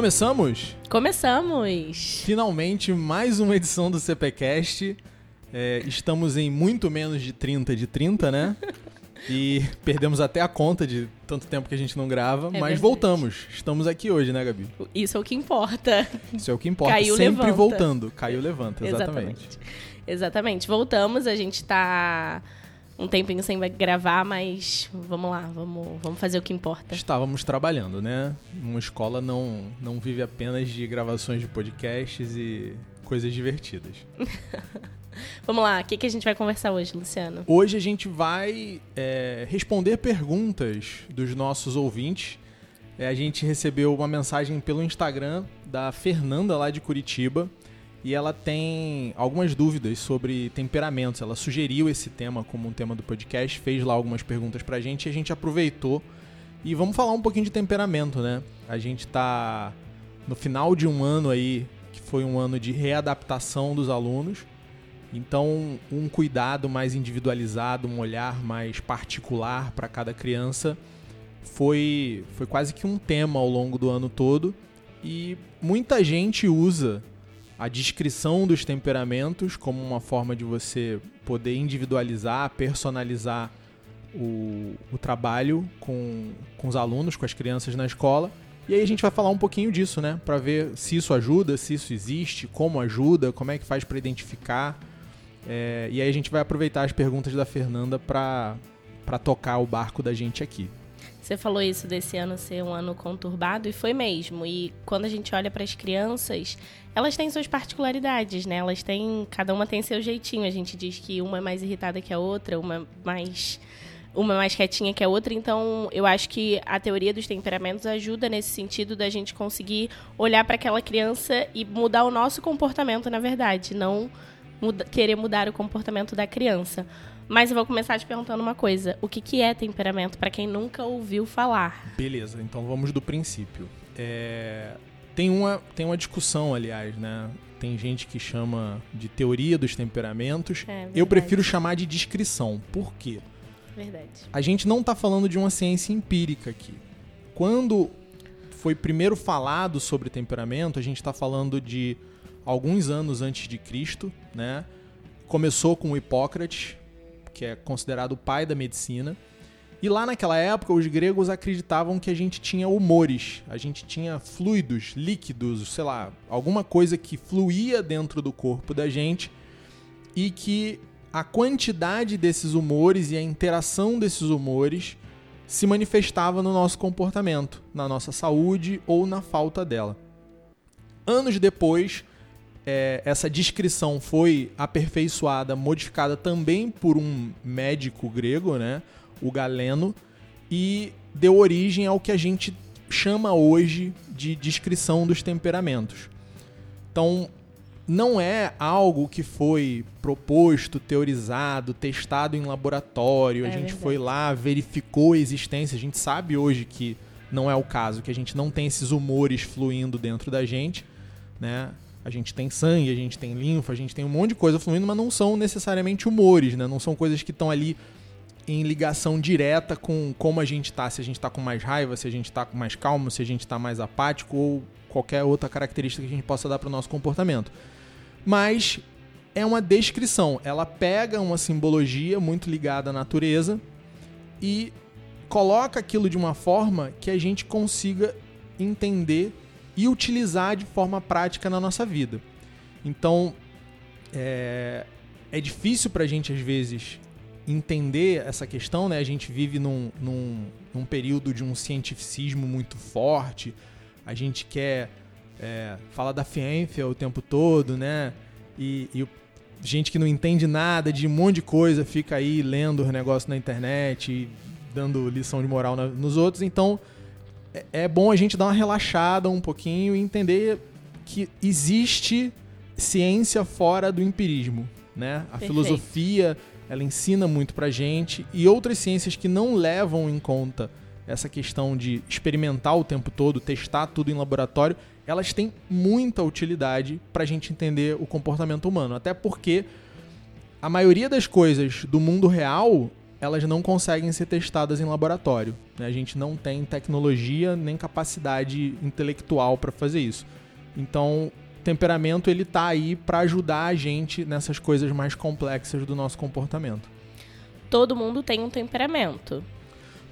Começamos? Começamos! Finalmente, mais uma edição do CPCast. É, estamos em muito menos de 30 de 30, né? E perdemos até a conta de tanto tempo que a gente não grava, É mas verdade. voltamos. Estamos aqui hoje, né, Gabi? Isso é o que importa. Isso é o que importa. Caiu, Sempre levanta. voltando. Caiu, levanta, exatamente. Exatamente. Voltamos, a gente tá um tempinho sem gravar, mas vamos lá, vamos, vamos fazer o que importa. Estávamos trabalhando, né? Uma escola não, não vive apenas de gravações de podcasts e coisas divertidas. Vamos lá, o que, que a gente vai conversar hoje, Luciano? Hoje a gente vai é, responder perguntas dos nossos ouvintes. É, a gente recebeu uma mensagem pelo Instagram da Fernanda lá de Curitiba e ela tem algumas dúvidas sobre temperamentos. Ela sugeriu esse tema como um tema do podcast, fez lá algumas perguntas pra gente e a gente aproveitou. E vamos falar um pouquinho de temperamento, né? A gente tá no final de um ano aí, que foi um ano de readaptação dos alunos. Então, um cuidado mais individualizado, um olhar mais particular para cada criança foi, foi quase que um tema ao longo do ano todo. E muita gente usa a descrição dos temperamentos como uma forma de você poder individualizar, personalizar o, o trabalho com, com os alunos, com as crianças na escola. E aí a gente vai falar um pouquinho disso, né? Para ver se isso ajuda, se isso existe, como ajuda, como é que faz para identificar. É, e aí a gente vai aproveitar as perguntas da Fernanda para tocar o barco da gente aqui. Você falou isso desse ano ser um ano conturbado e foi mesmo. E quando a gente olha para as crianças, elas têm suas particularidades, né? Elas têm, cada uma tem seu jeitinho. A gente diz que uma é mais irritada que a outra, uma é mais uma é mais quietinha que a outra, então eu acho que a teoria dos temperamentos ajuda nesse sentido da gente conseguir olhar para aquela criança e mudar o nosso comportamento, na verdade, não muda- querer mudar o comportamento da criança. Mas eu vou começar te perguntando uma coisa: o que, que é temperamento para quem nunca ouviu falar? Beleza, então vamos do princípio. É, tem, uma, tem uma discussão, aliás, né? Tem gente que chama de teoria dos temperamentos. É, Eu prefiro chamar de descrição. Por quê? Verdade. A gente não está falando de uma ciência empírica aqui. Quando foi primeiro falado sobre temperamento, a gente está falando de alguns anos antes de Cristo, né? Começou com Hipócrates, que é considerado o pai da medicina. E lá naquela época, os gregos acreditavam que a gente tinha humores, a gente tinha fluidos, líquidos, sei lá, alguma coisa que fluía dentro do corpo da gente e que a quantidade desses humores e a interação desses humores se manifestava no nosso comportamento, na nossa saúde ou na falta dela. Anos depois, é, essa descrição foi aperfeiçoada, modificada também por um médico grego, né, o Galeno, e deu origem ao que a gente chama hoje de descrição dos temperamentos. Então, não é algo que foi proposto, teorizado, testado em laboratório. a É gente verdade. foi lá, verificou a existência. A gente sabe hoje que não é o caso, que a gente não tem esses humores fluindo dentro da gente, né? A gente tem sangue, a gente tem linfa, a gente tem um monte de coisa fluindo, mas não são necessariamente humores, né? Não são coisas que estão ali em ligação direta com como a gente tá, se a gente tá com mais raiva, se a gente tá com mais calmo, se a gente tá mais apático ou qualquer outra característica que a gente possa dar para o nosso comportamento. Mas é uma descrição, ela pega uma simbologia muito ligada à natureza e coloca aquilo de uma forma que a gente consiga entender e utilizar de forma prática na nossa vida. Então, é, é difícil para a gente, às vezes, entender essa questão, né? A gente vive num, num, num período de um cientificismo muito forte, a gente quer é, falar da ciência o tempo todo, né? E, e gente que não entende nada de um monte de coisa fica aí lendo os negócios na internet dando lição de moral na- nos outros. Então, é, é bom a gente dar uma relaxada um pouquinho e entender que existe ciência fora do empirismo, né? A Perfeito. filosofia, ela ensina muito pra gente e outras ciências que não levam em conta essa questão de experimentar o tempo todo, testar tudo em laboratório, elas têm muita utilidade pra gente entender o comportamento humano, até porque a maioria das coisas do mundo real elas não conseguem ser testadas em laboratório. Né? A gente não tem tecnologia nem capacidade intelectual para fazer isso. Então, temperamento ele tá aí para ajudar a gente nessas coisas mais complexas do nosso comportamento. Todo mundo tem um temperamento.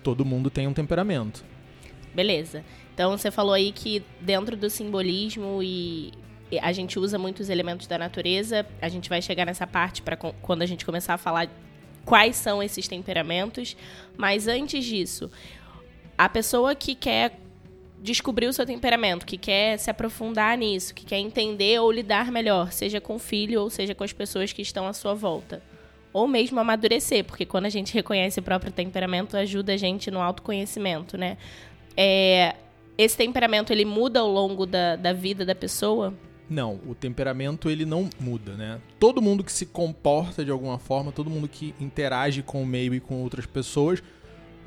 Todo mundo tem um temperamento. Beleza. Então você falou aí que dentro do simbolismo e a gente usa muitos elementos da natureza. A gente vai chegar nessa parte para quando a gente começar a falar quais são esses temperamentos. Mas antes disso, a pessoa que quer descobrir o seu temperamento, que quer se aprofundar nisso, que quer entender ou lidar melhor, seja com o filho ou seja com as pessoas que estão à sua volta. Ou mesmo amadurecer, porque quando a gente reconhece o próprio temperamento, ajuda a gente no autoconhecimento, né? É, esse temperamento, ele muda ao longo da, da vida da pessoa? Não, o temperamento ele não muda, né? Todo mundo que se comporta de alguma forma, todo mundo que interage com o meio e com outras pessoas,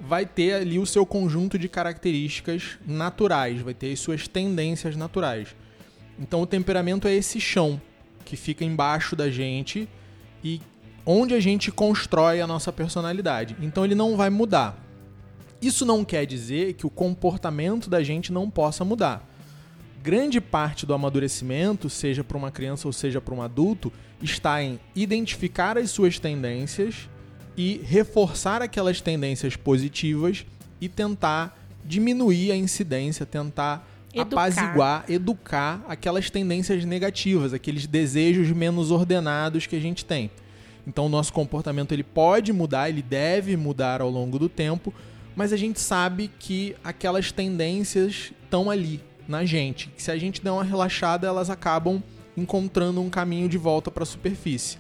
vai ter ali o seu conjunto de características naturais, vai ter as suas tendências naturais. Então o temperamento é esse chão que fica embaixo da gente e onde a gente constrói a nossa personalidade. Então ele não vai mudar. Isso não quer dizer que o comportamento da gente não possa mudar grande parte do amadurecimento, seja para uma criança ou seja para um adulto, está em identificar as suas tendências e reforçar aquelas tendências positivas e tentar diminuir a incidência, tentar educar. apaziguar, educar aquelas tendências negativas, aqueles desejos menos ordenados que a gente tem. Então o nosso comportamento ele pode mudar, ele deve mudar ao longo do tempo, mas a gente sabe que aquelas tendências estão ali, na gente. Se a gente der uma relaxada, elas acabam encontrando um caminho de volta para a superfície.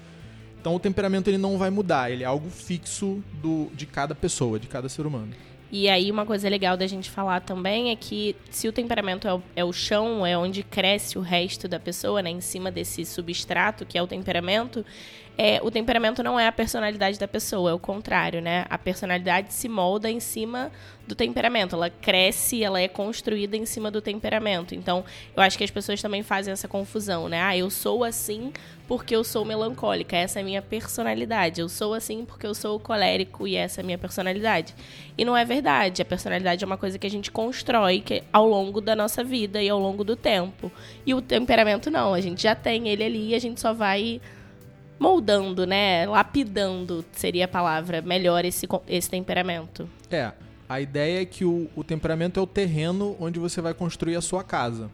Então o temperamento ele não vai mudar, ele é algo fixo do, de cada pessoa, de cada ser humano. E aí uma coisa legal da gente falar também é que se o temperamento é o, é o, chão, é onde cresce o resto da pessoa, né, em cima desse substrato que é o temperamento, é, o temperamento não é a personalidade da pessoa, é o contrário, né? A personalidade se molda em cima do temperamento, ela cresce, ela é construída em cima do temperamento. Então, eu acho que as pessoas também fazem essa confusão, né? Ah, eu sou assim porque eu sou melancólica, essa é a minha personalidade. Eu sou assim porque eu sou colérico e essa é a minha personalidade. E não é verdade. A personalidade é uma coisa que a gente constrói que, ao longo da nossa vida e ao longo do tempo. E o temperamento não, a gente já tem ele ali e a gente só vai moldando, né? Lapidando seria a palavra melhor esse, esse temperamento. É. A ideia é que o, o temperamento é o terreno onde você vai construir a sua casa.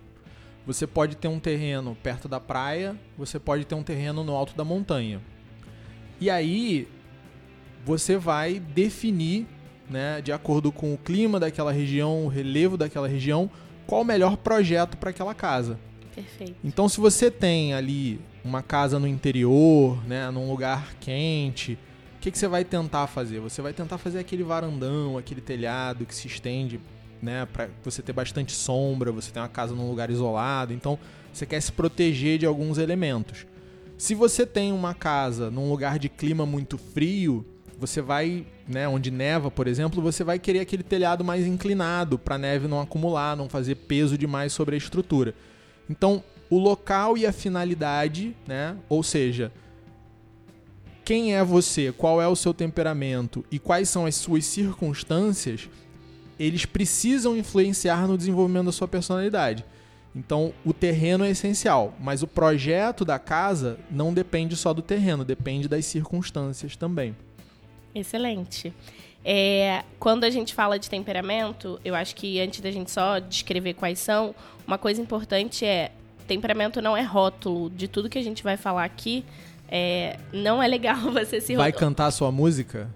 Você pode ter um terreno perto da praia, você pode ter um terreno no alto da montanha. E aí você vai definir, né, de acordo com o clima daquela região, o relevo daquela região, qual o melhor projeto para aquela casa. Perfeito. Então, se você tem ali uma casa no interior, né, num lugar quente, o que, que você vai tentar fazer? Você vai tentar fazer aquele varandão, aquele telhado que se estende, né, para você ter bastante sombra, você tem uma casa num lugar isolado, então você quer se proteger de alguns elementos. Se você tem uma casa num lugar de clima muito frio, você vai, né, onde neva, por exemplo, você vai querer aquele telhado mais inclinado para neve não acumular, não fazer peso demais sobre a estrutura. Então, o local e a finalidade, né? Ou seja, quem é você, qual é o seu temperamento e quais são as suas circunstâncias, eles precisam influenciar no desenvolvimento da sua personalidade. Então, o terreno é essencial, mas o projeto da casa não depende só do terreno, depende das circunstâncias também. Excelente. É, quando a gente fala de temperamento, eu acho que antes da gente só descrever quais são, uma coisa importante é temperamento não é rótulo. De tudo que a gente vai falar aqui, é, não é legal você se Vai cantar a sua música?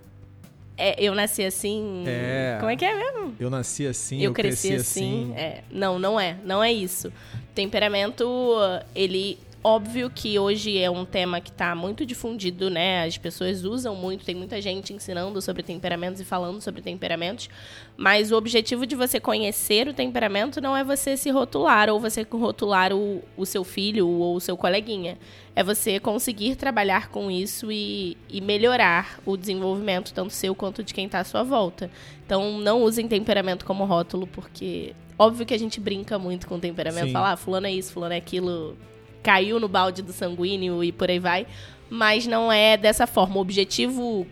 É, eu nasci assim. É. Como é que é mesmo? Eu nasci assim, eu, eu cresci, cresci assim. assim. É. Não, não é. Não é isso. Temperamento, ele Óbvio que hoje é um tema que está muito difundido, né? As pessoas usam muito, tem muita gente ensinando sobre temperamentos e falando sobre temperamentos, mas o objetivo de você conhecer o temperamento não é você se rotular ou você rotular o, o seu filho ou o seu coleguinha. É você conseguir trabalhar com isso e, e melhorar o desenvolvimento, tanto seu quanto de quem está à sua volta. Então, não usem temperamento como rótulo, porque óbvio que a gente brinca muito com temperamento, falar, ah, fulano é isso, fulano é aquilo caiu no balde do sanguíneo e por aí vai. Mas não é dessa forma. O objetivo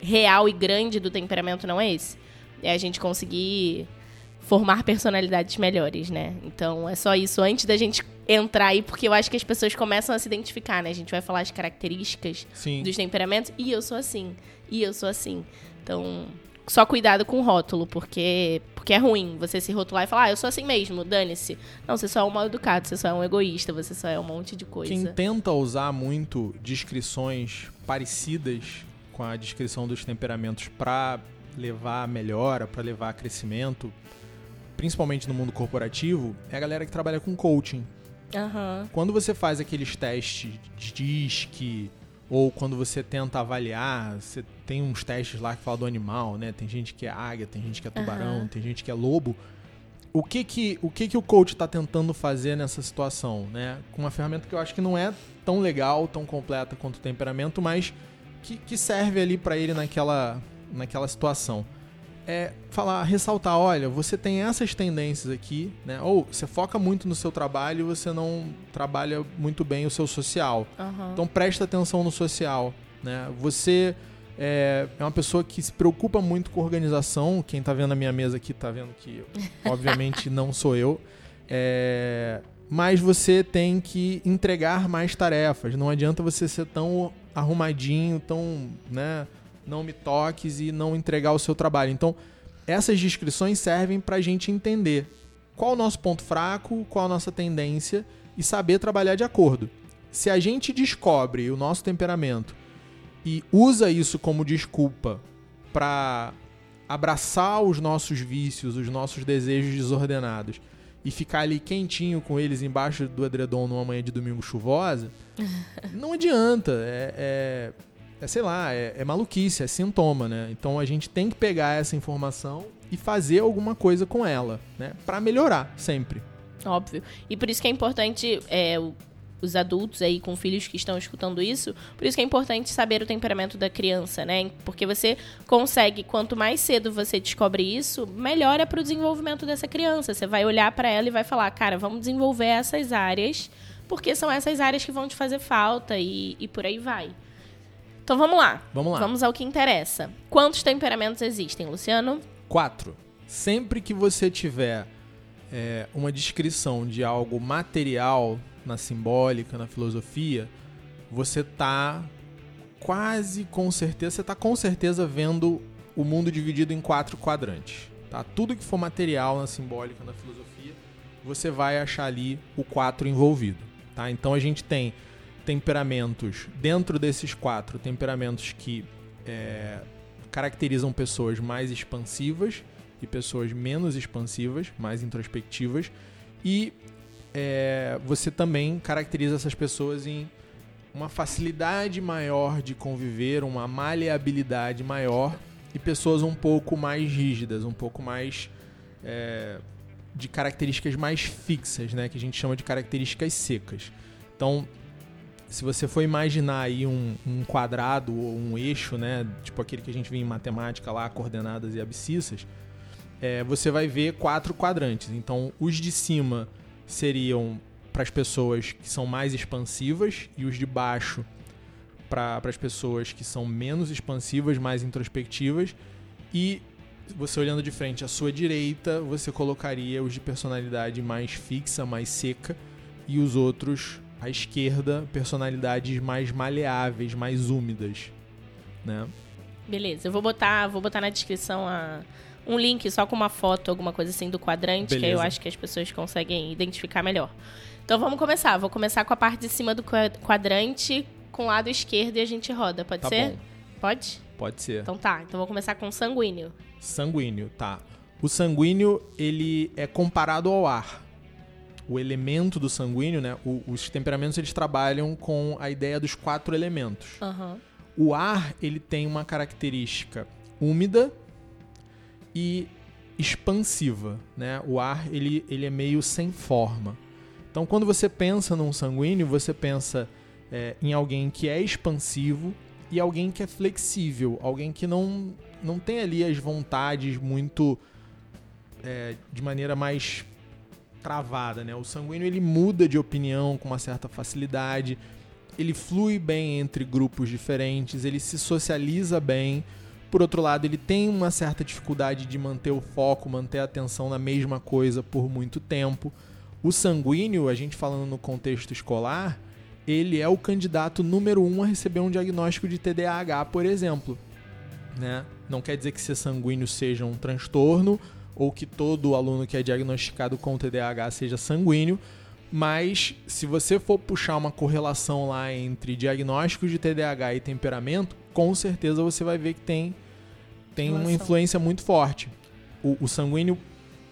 real e grande do temperamento não é esse. É a gente conseguir formar personalidades melhores, né? Então é só isso antes da gente entrar aí, porque eu acho que as pessoas começam a se identificar, né? A gente vai falar as características Sim. dos temperamentos e eu sou assim, e eu sou assim. Então, só cuidado com o rótulo, porque porque é ruim você se rotular e falar, ah, eu sou assim mesmo, dane-se. Não, você só é um mal educado, você só é um egoísta, você só é um monte de coisa. Quem tenta usar muito descrições parecidas com a descrição dos temperamentos para levar a melhora, para levar a crescimento, principalmente no mundo corporativo, é a galera que trabalha com coaching. Aham. Quando você faz aqueles testes de DISC, ou quando você tenta avaliar, você tem uns testes lá que fala do animal, né? Tem gente que é águia, tem gente que é tubarão, Aham. tem gente que é lobo. O que que o, que que o coach está tentando fazer nessa situação, né? Com uma ferramenta que eu acho que não é tão legal, tão completa quanto o temperamento, mas que, que serve ali para ele naquela, naquela situação. É falar, ressaltar, olha, você tem essas tendências aqui, né? Ou você foca muito no seu trabalho e você não trabalha muito bem o seu social. Aham. Então presta atenção no social, né? Você é, é uma pessoa que se preocupa muito com organização. Quem tá vendo a minha mesa aqui tá vendo que, obviamente, não sou eu. É, mas você tem que entregar mais tarefas. Não adianta você ser tão arrumadinho, tão, né? Não me toques e não entregar o seu trabalho. Então, essas descrições servem pra gente entender qual o nosso ponto fraco, qual a nossa tendência e saber trabalhar de acordo. Se a gente descobre o nosso temperamento e usa isso como desculpa para abraçar os nossos vícios, os nossos desejos desordenados e ficar ali quentinho com eles embaixo do edredom numa manhã de domingo chuvosa, não adianta. É, é, é, sei lá, é, é maluquice, é sintoma, né? Então a gente tem que pegar essa informação e fazer alguma coisa com ela, né? Para melhorar sempre. Óbvio. E por isso que é importante é, o- os adultos aí com filhos que estão escutando isso, por isso que é importante saber o temperamento da criança, né? Porque você consegue, quanto mais cedo você descobre isso, melhor é pro desenvolvimento dessa criança. Você vai olhar para ela e vai falar, cara, vamos desenvolver essas áreas, porque são essas áreas que vão te fazer falta e, e por aí vai. Então vamos lá. Vamos lá. Vamos ao que interessa. Quantos temperamentos existem, Luciano? 4. Sempre que você tiver é, uma descrição de algo material na simbólica, na filosofia, você tá quase com certeza, você tá com certeza vendo o mundo dividido em quatro quadrantes. Tá? Tudo que for material na simbólica, na filosofia, você vai achar ali o 4 envolvido. Tá? Então a gente tem temperamentos, dentro desses quatro, temperamentos que é, caracterizam pessoas mais expansivas e pessoas menos expansivas, mais introspectivas. E é, você também caracteriza essas pessoas em uma facilidade maior de conviver, uma maleabilidade maior e pessoas um pouco mais rígidas, um pouco mais é, de características mais fixas, né, que a gente chama de características secas. Então, se você for imaginar aí um, um quadrado ou um eixo, né, tipo aquele que a gente vê em matemática lá, coordenadas e abscissas, é, você vai ver quatro quadrantes. Então, os de cima seriam para as pessoas que são mais expansivas e os de baixo para as pessoas que são menos expansivas, mais introspectivas. E você olhando de frente à sua direita, você colocaria os de personalidade mais fixa, mais seca, e os outros à esquerda, personalidades mais maleáveis, mais úmidas, né? Beleza, eu vou botar, vou botar na descrição a, um link só com uma foto, alguma coisa assim do quadrante, que aí eu Beleza. acho que as pessoas conseguem identificar melhor. Então vamos começar. Vou começar com a parte de cima do qua- quadrante, com o lado esquerdo e a gente roda. Pode Tá ser? bom, Pode? pode ser. Então tá. Então vou começar com sanguíneo. Sanguíneo, tá. O sanguíneo, ele é comparado ao ar. O elemento do sanguíneo, né? o- os temperamentos, eles trabalham com a ideia dos quatro elementos. Aham. O ar, ele tem uma característica úmida e expansiva, né? O ar, ele, ele é meio sem forma. Então, quando você pensa num sanguíneo, você pensa é, em alguém que é expansivo e alguém que é flexível, alguém que não, não tem ali as vontades muito é, de maneira mais travada, né? O sanguíneo ele muda de opinião com uma certa facilidade, ele flui bem entre grupos diferentes, ele se socializa bem, Por outro lado, ele tem uma certa dificuldade de manter o foco, manter a atenção na mesma coisa por muito tempo. O sanguíneo, a gente falando no contexto escolar, ele é o candidato número um a receber um diagnóstico de TDAH, por exemplo. Né? Não quer dizer que ser sanguíneo seja um transtorno ou que todo aluno que é diagnosticado com TDAH seja sanguíneo, mas se você for puxar uma correlação lá entre diagnóstico de TDAH e temperamento, com certeza você vai ver que tem, tem uma influência muito forte. O, o sanguíneo,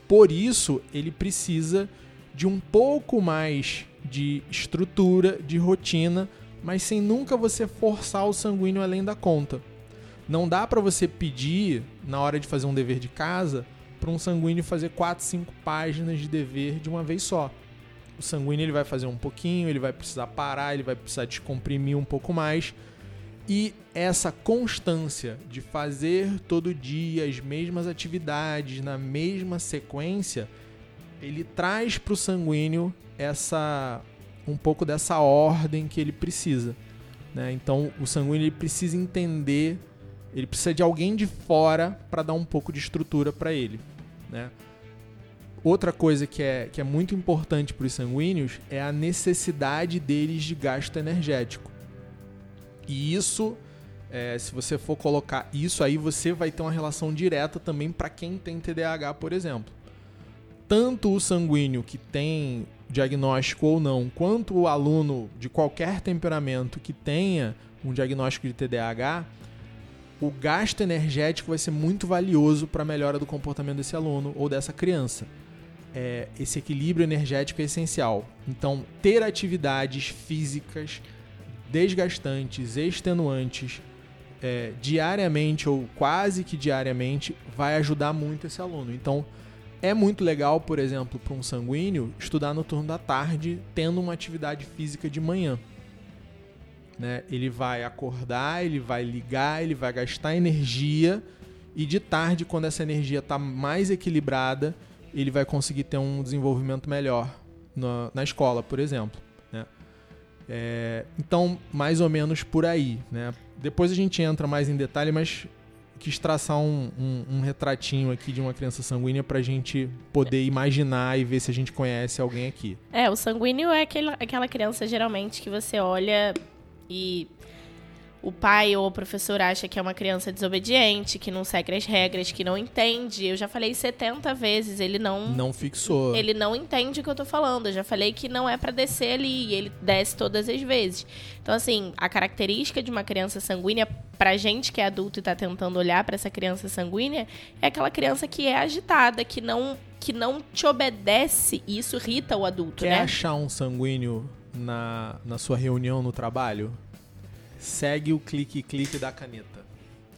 por isso, ele precisa de um pouco mais de estrutura, de rotina, mas sem nunca você forçar o sanguíneo além da conta. Não dá para você pedir, na hora de fazer um dever de casa, para um sanguíneo fazer 4, 5 páginas de dever de uma vez só o sanguíneo ele vai fazer um pouquinho, ele vai precisar parar, ele vai precisar descomprimir um pouco mais. E essa constância de fazer todo dia as mesmas atividades na mesma sequência, ele traz para o sanguíneo essa um pouco dessa ordem que ele precisa. Né? Então o sanguíneo ele precisa entender, ele precisa de alguém de fora para dar um pouco de estrutura para ele. Né? Outra coisa que é, que é muito importante para os sanguíneos é a necessidade deles de gasto energético. E isso, é, se você for colocar isso aí, você vai ter uma relação direta também para quem tem TDAH, por exemplo. Tanto o sanguíneo que tem diagnóstico ou não, quanto o aluno de qualquer temperamento que tenha um diagnóstico de TDAH, o gasto energético vai ser muito valioso para a melhora do comportamento desse aluno ou dessa criança é, esse equilíbrio energético é essencial. Então, ter atividades físicas desgastantes, extenuantes, é, diariamente ou quase que diariamente, vai ajudar muito esse aluno. Então, é muito legal, por exemplo, para um sanguíneo estudar no turno da tarde, tendo uma atividade física de manhã. Né? Ele vai acordar, ele vai ligar, ele vai gastar energia e de tarde, quando essa energia está mais equilibrada, ele vai conseguir ter um desenvolvimento melhor na, na escola, por exemplo. Né? É, então, mais ou menos por aí. Né? Depois a gente entra mais em detalhe, mas quis traçar um, um, um retratinho aqui de uma criança sanguínea para a gente poder imaginar e ver se a gente conhece alguém aqui. É, o sanguíneo é aquele, aquela criança geralmente que você olha e o pai ou o professor acha que é uma criança desobediente, que não segue as regras, que não entende. Eu já falei 70 vezes, ele não. Não fixou. Ele não entende o que eu tô falando. Eu já falei que não é para descer ali e ele desce todas as vezes. Então, assim, a característica de uma criança sanguínea, pra gente que é adulto e tá tentando olhar para essa criança sanguínea, é aquela criança que é agitada, que não, que não te obedece e isso irrita o adulto, Quer né? achar um sanguíneo na, na sua reunião no trabalho? segue o clique-clique da caneta.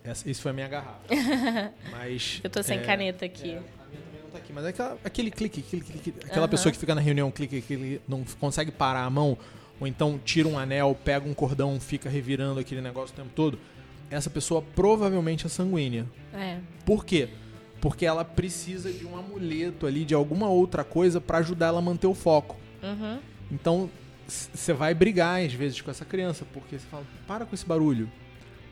Essa, isso foi a minha garrafa. Mas. Eu tô sem é, caneta aqui. É, a minha também não tá aqui. Mas é aquela, aquele clique, clique, clique aquela uhum. pessoa que fica na reunião, clique, clique, não consegue parar a mão, ou então tira um anel, pega um cordão, fica revirando aquele negócio o tempo todo. Essa pessoa provavelmente é sanguínea. É. Por quê? Porque ela precisa de um amuleto ali, de alguma outra coisa para ajudar ela a manter o foco. Uhum. Então, você vai brigar às vezes com essa criança, porque você fala, para com esse barulho.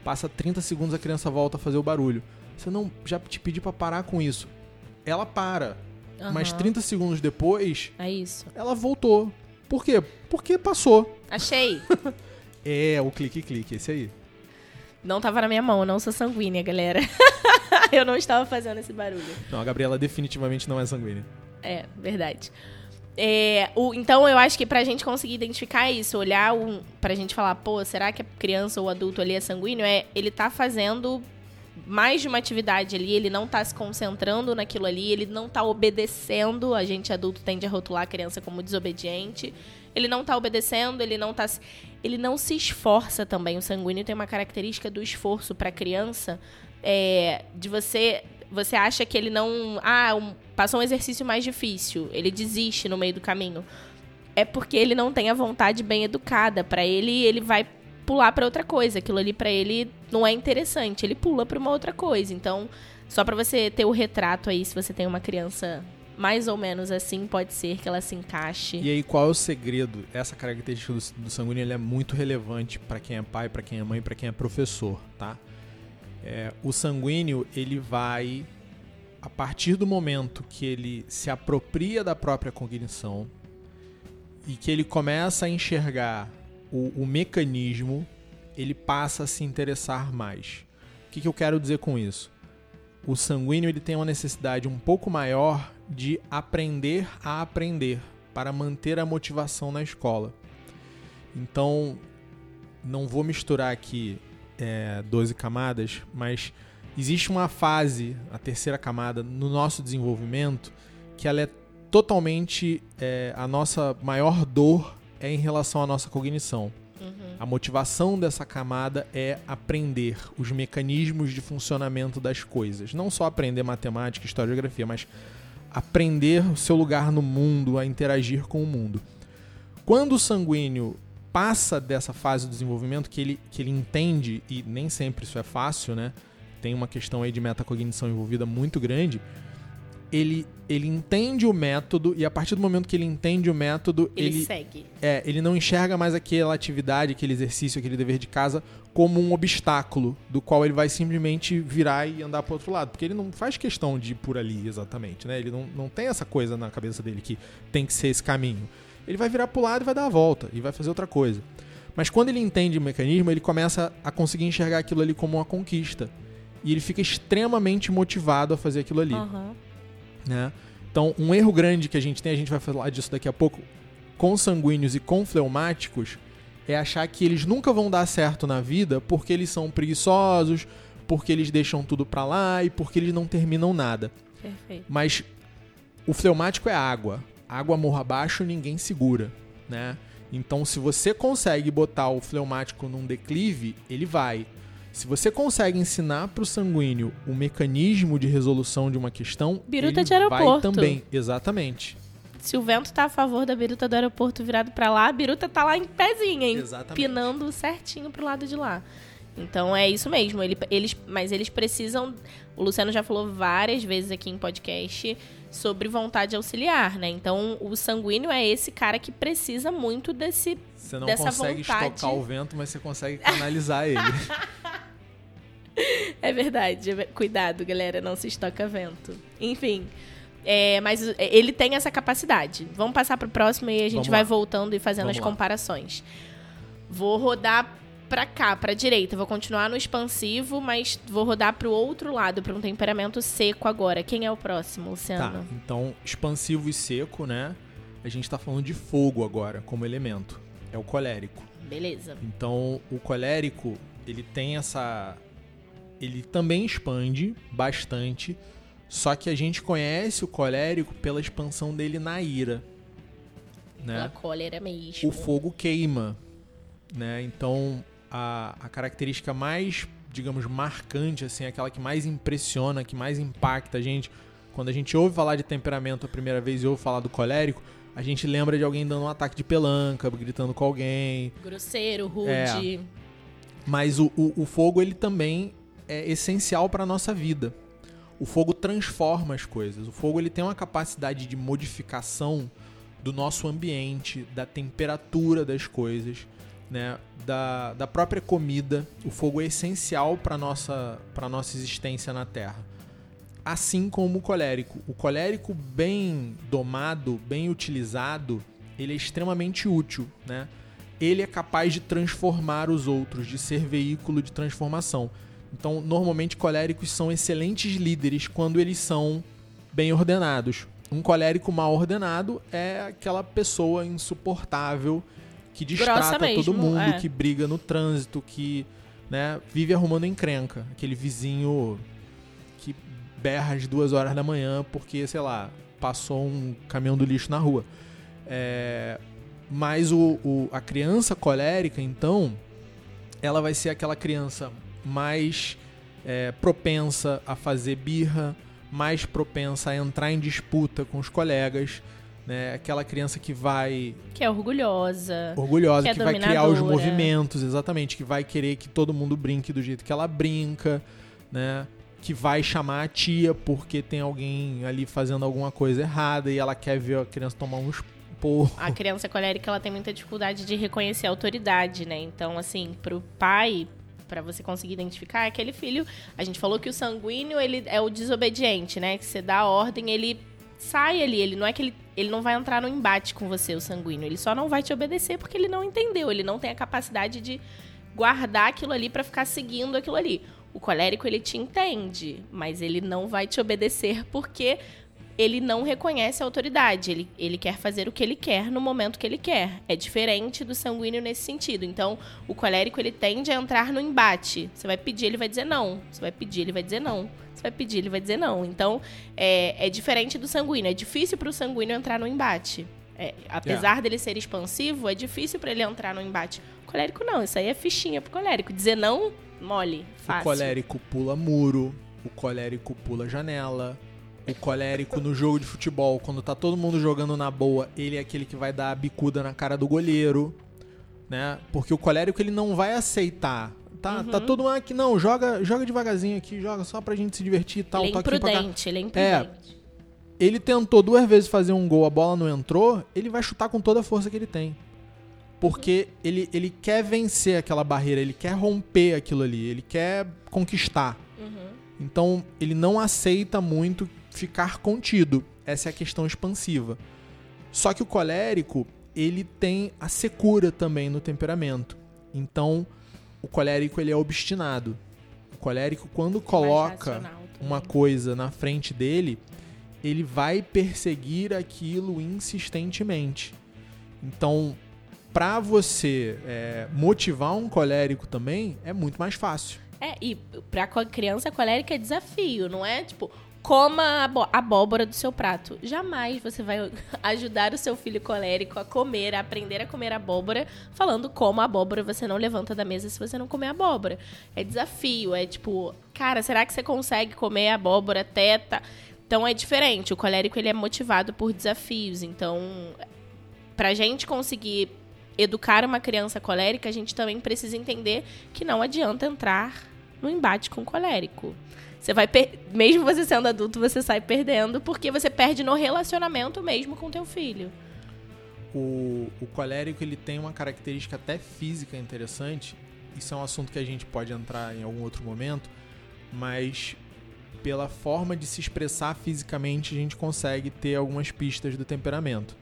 Passa 30 segundos a criança volta a fazer o barulho. Você não já te pedi para parar com isso. Ela para. Uhum. Mas 30 segundos depois, é isso. Ela voltou. Por quê? Porque passou. Achei. é, o clique clique, esse aí. Não tava na minha mão, eu não sou sanguínea, galera. eu não estava fazendo esse barulho. Não, a Gabriela definitivamente não é sanguínea. É, verdade. É, o, então eu acho que pra gente conseguir identificar isso, olhar um, pra gente falar, pô, será que a criança ou adulto ali é sanguíneo? É ele tá fazendo mais de uma atividade ali, ele não tá se concentrando naquilo ali, ele não tá obedecendo. A gente adulto tende a rotular a criança como desobediente. Ele não tá obedecendo, ele não tá. Ele não se esforça também. O sanguíneo tem uma característica do esforço pra criança. É, de você você acha que ele não. Ah, um, passou um exercício mais difícil, ele desiste no meio do caminho. É porque ele não tem a vontade bem educada. Para ele, ele vai pular para outra coisa. Aquilo ali para ele não é interessante. Ele pula para uma outra coisa. Então, só para você ter o retrato aí, se você tem uma criança mais ou menos assim, pode ser que ela se encaixe. E aí, qual é o segredo? Essa característica do, do sanguíneo é muito relevante para quem é pai, para quem é mãe, para quem é professor, tá? É, o sanguíneo, ele vai, a partir do momento que ele se apropria da própria cognição e que ele começa a enxergar o, o mecanismo, ele passa a se interessar mais. O que, que eu quero dizer com isso? O sanguíneo ele tem uma necessidade um pouco maior de aprender a aprender para manter a motivação na escola. Então, não vou misturar aqui é, 12 camadas, mas existe uma fase, a terceira camada, no nosso desenvolvimento, que ela é totalmente é, a nossa maior dor é em relação à nossa cognição. Uhum. A motivação dessa camada é aprender os mecanismos de funcionamento das coisas. Não só aprender matemática, história e geografia, mas aprender o seu lugar no mundo, a interagir com o mundo. Quando o sanguíneo passa dessa fase do desenvolvimento que ele, que ele entende, e nem sempre isso é fácil, né? Tem uma questão aí de metacognição envolvida muito grande. Ele, ele entende o método e a partir do momento que ele entende o método, ele, ele segue. É, ele não enxerga mais aquela atividade, aquele exercício, aquele dever de casa como um obstáculo do qual ele vai simplesmente virar e andar para outro lado, porque ele não faz questão de ir por ali exatamente, né? Ele não, não tem essa coisa na cabeça dele que tem que ser esse caminho ele vai virar pro lado e vai dar a volta e vai fazer outra coisa. Mas quando ele entende o mecanismo, ele começa a conseguir enxergar aquilo ali como uma conquista. E ele fica extremamente motivado a fazer aquilo ali. Uhum. Né? Então, um erro grande que a gente tem, a gente vai falar disso daqui a pouco, com sanguíneos e com fleumáticos, é achar que eles nunca vão dar certo na vida porque eles são preguiçosos, porque eles deixam tudo pra lá e porque eles não terminam nada. Perfeito. Mas o fleumático é água água morra abaixo ninguém segura, né? Então, se você consegue botar o fleumático num declive, ele vai. Se você consegue ensinar para o sanguíneo o mecanismo de resolução de uma questão, biruta ele de aeroporto. vai também. Exatamente. Se o vento tá a favor da biruta do aeroporto virado para lá, a biruta tá lá em pezinha, empinando certinho pro lado de lá. Então é isso mesmo. Ele, eles, mas eles precisam. O Luciano já falou várias vezes aqui em podcast sobre vontade auxiliar, né? Então, o sanguíneo é esse cara que precisa muito desse Você não dessa consegue vontade. estocar o vento, mas você consegue canalizar ele. é verdade. Cuidado, galera, não se estoca vento. Enfim, é, mas ele tem essa capacidade. Vamos passar para o próximo e a gente vai voltando e fazendo Vamos as comparações. Vou rodar para cá, para direita. Vou continuar no expansivo, mas vou rodar para o outro lado, para um temperamento seco agora. Quem é o próximo, Luciano? Tá, então expansivo e seco, né? A gente está falando de fogo agora como elemento. É o colérico. Beleza. Então, o colérico, ele tem essa ele também expande bastante, só que a gente conhece o colérico pela expansão dele na ira. Né? Pela cólera mesmo. O fogo queima, né? Então, a, a característica mais, digamos, marcante, assim, aquela que mais impressiona, que mais impacta a gente. Quando a gente ouve falar de temperamento a primeira vez e ouve falar do colérico, a gente lembra de alguém dando um ataque de pelanca, gritando com alguém. Grosseiro, rude. É. Mas o, o, o fogo, ele também é essencial para a nossa vida. O fogo transforma as coisas. O fogo ele tem uma capacidade de modificação do nosso ambiente, da temperatura das coisas né, da, da própria comida. O fogo é essencial para nossa para nossa existência na Terra. Assim como o colérico. O colérico bem domado, bem utilizado, ele é extremamente útil, né? Ele é capaz de transformar os outros, de ser veículo de transformação. Então, normalmente coléricos são excelentes líderes quando eles são bem ordenados. Um colérico mal ordenado é aquela pessoa insuportável que distrata todo mundo, é. que briga no trânsito, que né, vive arrumando encrenca. Aquele vizinho que berra às duas horas da manhã porque, sei lá, passou um caminhão do lixo na rua. É, mas o, o, a criança colérica, então, ela vai ser aquela criança mais é, propensa a fazer birra, mais propensa a entrar em disputa com os colegas, né? Aquela criança que vai. Que é orgulhosa. Orgulhosa, que, é que vai criar os movimentos, exatamente. Que vai querer que todo mundo brinque do jeito que ela brinca, né? Que vai chamar a tia porque tem alguém ali fazendo alguma coisa errada e ela quer ver a criança tomar uns porro. A criança colérica ela tem muita dificuldade de reconhecer a autoridade, né? Então, assim, pro pai, para você conseguir identificar é aquele filho. A gente falou que o sanguíneo ele é o desobediente, né? Que você dá a ordem, ele sai ali. Ele não é que ele, ele não vai entrar no embate com você, o sanguíneo. Ele só não vai te obedecer porque ele não entendeu. Ele não tem a capacidade de guardar aquilo ali para ficar seguindo aquilo ali. O colérico ele te entende, mas ele não vai te obedecer porque ele não reconhece a autoridade. Ele, ele quer fazer o que ele quer no momento que ele quer. É diferente do sanguíneo nesse sentido. Então, o colérico ele tende a entrar no embate. Você vai pedir, ele vai dizer não. Você vai pedir, ele vai dizer não. Você vai pedir, ele vai dizer não. Então, é, é diferente do sanguíneo. É difícil para o sanguíneo entrar no embate. É, apesar yeah. dele ser expansivo, é difícil para ele entrar no embate. O colérico não. Isso aí é fichinha pro colérico. Dizer não, mole, fácil. O colérico pula muro. O colérico pula janela o colérico no jogo de futebol, quando tá todo mundo jogando na boa, ele é aquele que vai dar a bicuda na cara do goleiro, né? Porque o colérico ele não vai aceitar. Tá, uhum. tá todo mundo aqui, não, joga, joga devagarzinho aqui, joga só pra gente se divertir e tal. Ele é imprudente, ele é imprudente. É, ele tentou duas vezes fazer um gol, a bola não entrou, ele vai chutar com toda a força que ele tem. Porque uhum. ele, ele quer vencer aquela barreira, ele quer romper aquilo ali, ele quer conquistar. Uhum. Então ele não aceita muito ficar contido. Essa é a questão expansiva. Só que o colérico, ele tem a secura também no temperamento. Então, o colérico ele é obstinado. O colérico quando coloca uma coisa na frente dele, ele vai perseguir aquilo insistentemente. Então, para você é, motivar um colérico também é muito mais fácil. É, e pra criança colérica é desafio, não é tipo, coma a abóbora do seu prato. Jamais você vai ajudar o seu filho colérico a comer, a aprender a comer abóbora, falando como abóbora você não levanta da mesa se você não comer abóbora. É desafio, é tipo, cara, será que você consegue comer abóbora teta? Então é diferente. O colérico ele é motivado por desafios. Então, pra gente conseguir educar uma criança colérica, a gente também precisa entender que não adianta entrar no embate com colérico. Você vai per... mesmo você sendo adulto, você sai perdendo porque você perde no relacionamento mesmo com teu filho. O, o colérico ele tem uma característica até física interessante. Isso é um assunto que a gente pode entrar em algum outro momento, mas pela forma de se expressar fisicamente, a gente consegue ter algumas pistas do temperamento.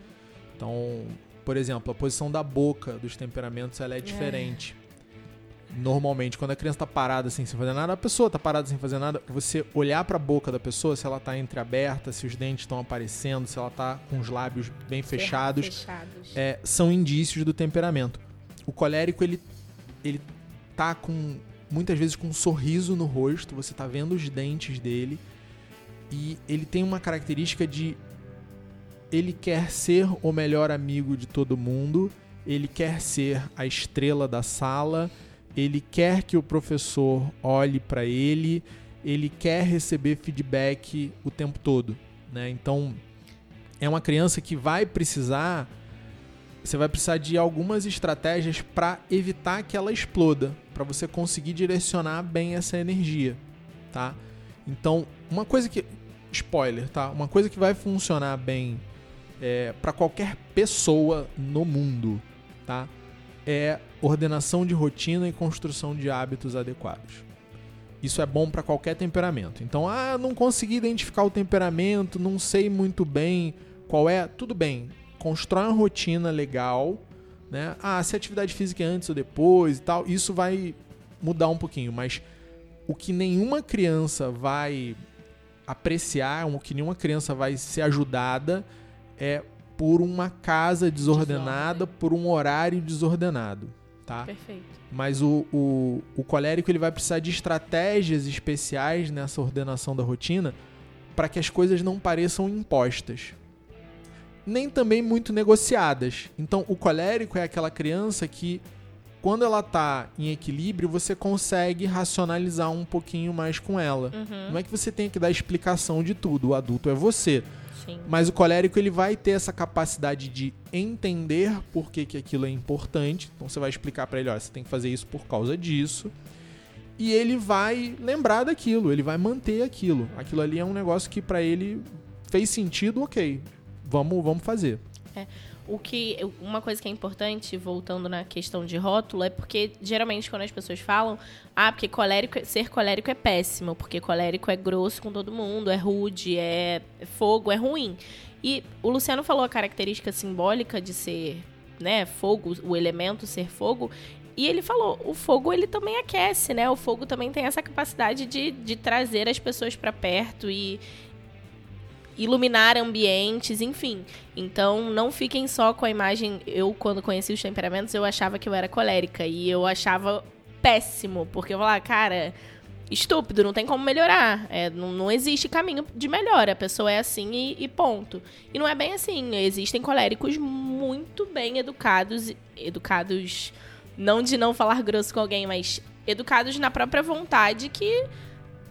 Então, por exemplo, a posição da boca dos temperamentos ela é, é. diferente. É normalmente, quando a criança tá parada assim, sem fazer nada, a pessoa tá parada sem fazer nada, você olhar para a boca da pessoa, se ela tá entreaberta, se os dentes estão aparecendo, se ela tá com os lábios bem fechados, fechados. É, são indícios do temperamento. O colérico, ele, ele tá com, muitas vezes, com um sorriso no rosto, você tá vendo os dentes dele, e ele tem uma característica de ele quer ser o melhor amigo de todo mundo, ele quer ser a estrela da sala, ele quer que o professor olhe para ele, ele quer receber feedback o tempo todo, né? Então é uma criança que vai precisar você vai precisar de algumas estratégias para evitar que ela exploda, para você conseguir direcionar bem essa energia, tá? Então, uma coisa que spoiler, tá? Uma coisa que vai funcionar bem é, para qualquer pessoa no mundo, tá? é ordenação de rotina e construção de hábitos adequados. Isso é bom para qualquer temperamento. Então, ah, não consegui identificar o temperamento, não sei muito bem qual é. Tudo bem, constrói uma rotina legal, né? Ah, se a atividade física é antes ou depois e tal, isso vai mudar um pouquinho, mas o que nenhuma criança vai apreciar, o que nenhuma criança vai ser ajudada é por uma casa desordenada, por um horário desordenado, tá? Perfeito. Mas o, o, o colérico ele vai precisar de estratégias especiais nessa ordenação da rotina para que as coisas não pareçam impostas. Nem também muito negociadas. Então, o colérico é aquela criança que, quando ela está em equilíbrio, você consegue racionalizar um pouquinho mais com ela. Uhum. Não é que você tenha que dar explicação de tudo, o adulto é você. Mas o colérico ele vai ter essa capacidade de entender por que, que aquilo é importante. Então você vai explicar para ele, olha, você tem que fazer isso por causa disso. E ele vai lembrar daquilo, ele vai manter aquilo. Aquilo ali é um negócio que para ele fez sentido, ok. Vamos, vamos fazer. É. O que, uma coisa que é importante, voltando na questão de rótulo, é porque geralmente quando as pessoas falam, ah, porque colérico, ser colérico é péssimo, porque colérico é grosso com todo mundo, é rude, é fogo, é ruim. E o Luciano falou a característica simbólica de ser, né, fogo, o elemento ser fogo, e ele falou, o fogo ele também aquece, né? O fogo também tem essa capacidade de, de trazer as pessoas para perto e, iluminar ambientes, enfim. Então, não fiquem só com a imagem. Eu, quando conheci os temperamentos, eu achava que eu era colérica. E eu achava péssimo, porque eu falava, cara, estúpido, não tem como melhorar. É, não, não, existe caminho de melhora. A pessoa é assim e, e, ponto. E não é bem assim. Existem coléricos muito bem educados. Educados, não de não falar grosso com alguém, mas educados na própria vontade que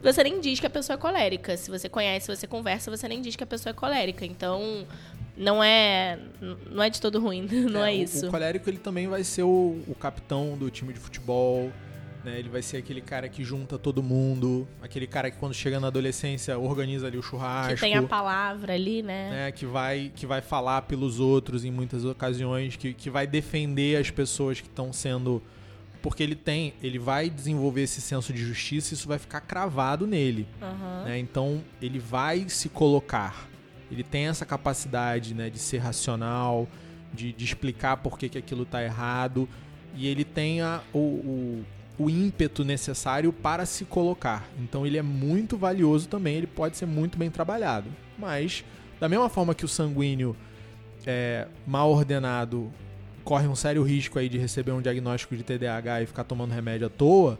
você nem diz que a pessoa é colérica. Se você conhece, se você conversa, você nem diz que a pessoa é colérica. Então, não é não é de todo ruim, não é, é isso. O, o, colérico ele também vai ser o, o capitão do time de futebol, né? Ele vai ser aquele cara que junta todo mundo, aquele cara que quando chega na adolescência organiza ali o churrasco. Que tem a palavra ali, né? né? Que vai que vai falar pelos outros em muitas ocasiões, que, que vai defender as pessoas que estão sendo porque ele tem, ele vai desenvolver esse senso de justiça e isso vai ficar cravado nele. Uhum. Né? Então ele vai se colocar. Ele tem essa capacidade né, de ser racional, de, de explicar por que, que aquilo está errado. E ele tem a, o, o, o ímpeto necessário para se colocar. Então ele é muito valioso também, ele pode ser muito bem trabalhado. Mas, da mesma forma que o sanguíneo é, mal ordenado corre um sério risco aí de receber um diagnóstico de TDAH e ficar tomando remédio à toa,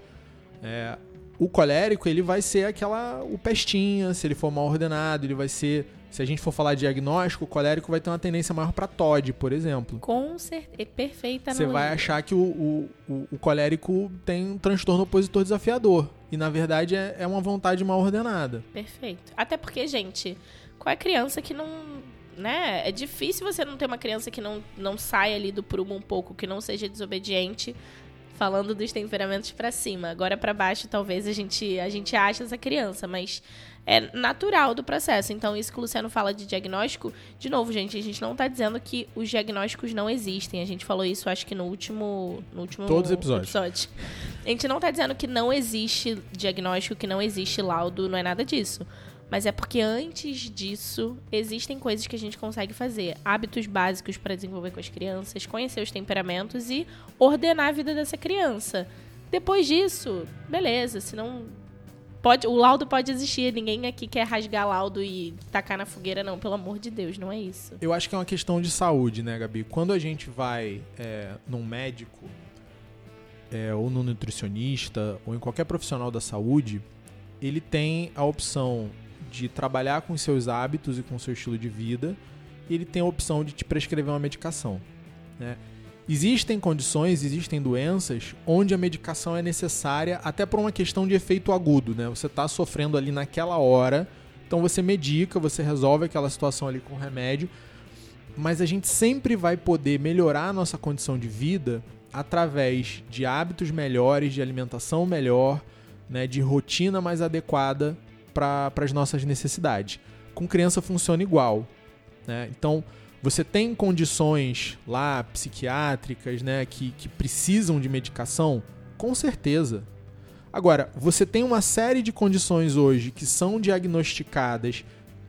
é, o colérico ele vai ser aquela o pestinha, se ele for mal ordenado, ele vai ser, se a gente for falar de diagnóstico, o colérico vai ter uma tendência maior para TOD, por exemplo. Com certeza, é perfeita. Você vai achar que o, o, o, o, colérico tem um transtorno opositor desafiador e na verdade é, é uma vontade mal ordenada. Perfeito. Até porque, gente, qual é a criança que não né? É difícil você não ter uma criança que não, não saia ali do prumo um pouco, que não seja desobediente, falando dos temperamentos para cima. Agora para baixo, talvez a gente a gente ache essa criança, mas é natural do processo. Então, isso que o Luciano fala de diagnóstico, de novo, gente, a gente não está dizendo que os diagnósticos não existem. A gente falou isso, acho que no último, no último Todos os episódios. episódio. A gente não está dizendo que não existe diagnóstico, que não existe laudo, não é nada disso. Mas é porque antes disso, existem coisas que a gente consegue fazer. Hábitos básicos para desenvolver com as crianças, conhecer os temperamentos e ordenar a vida dessa criança. Depois disso, beleza, senão pode, o laudo pode existir, ninguém aqui quer rasgar laudo e tacar na fogueira, não, pelo amor de Deus, não é isso. Eu acho que é uma questão de saúde, né, Gabi? Quando a gente vai é, num médico, é, ou num nutricionista, ou em qualquer profissional da saúde, ele tem a opção de trabalhar com seus hábitos e com seu estilo de vida, ele tem a opção de te prescrever uma medicação. Né? Existem condições, existem doenças onde a medicação é necessária até por uma questão de efeito agudo. Né? Você está sofrendo ali naquela hora, então você medica, você resolve aquela situação ali com remédio, mas a gente sempre vai poder melhorar a nossa condição de vida através de hábitos melhores, de alimentação melhor, né, de rotina mais adequada para as nossas necessidades. Com criança funciona igual. Né? Então, você tem condições lá psiquiátricas né, que, que precisam de medicação? Com certeza. Agora, você tem uma série de condições hoje que são diagnosticadas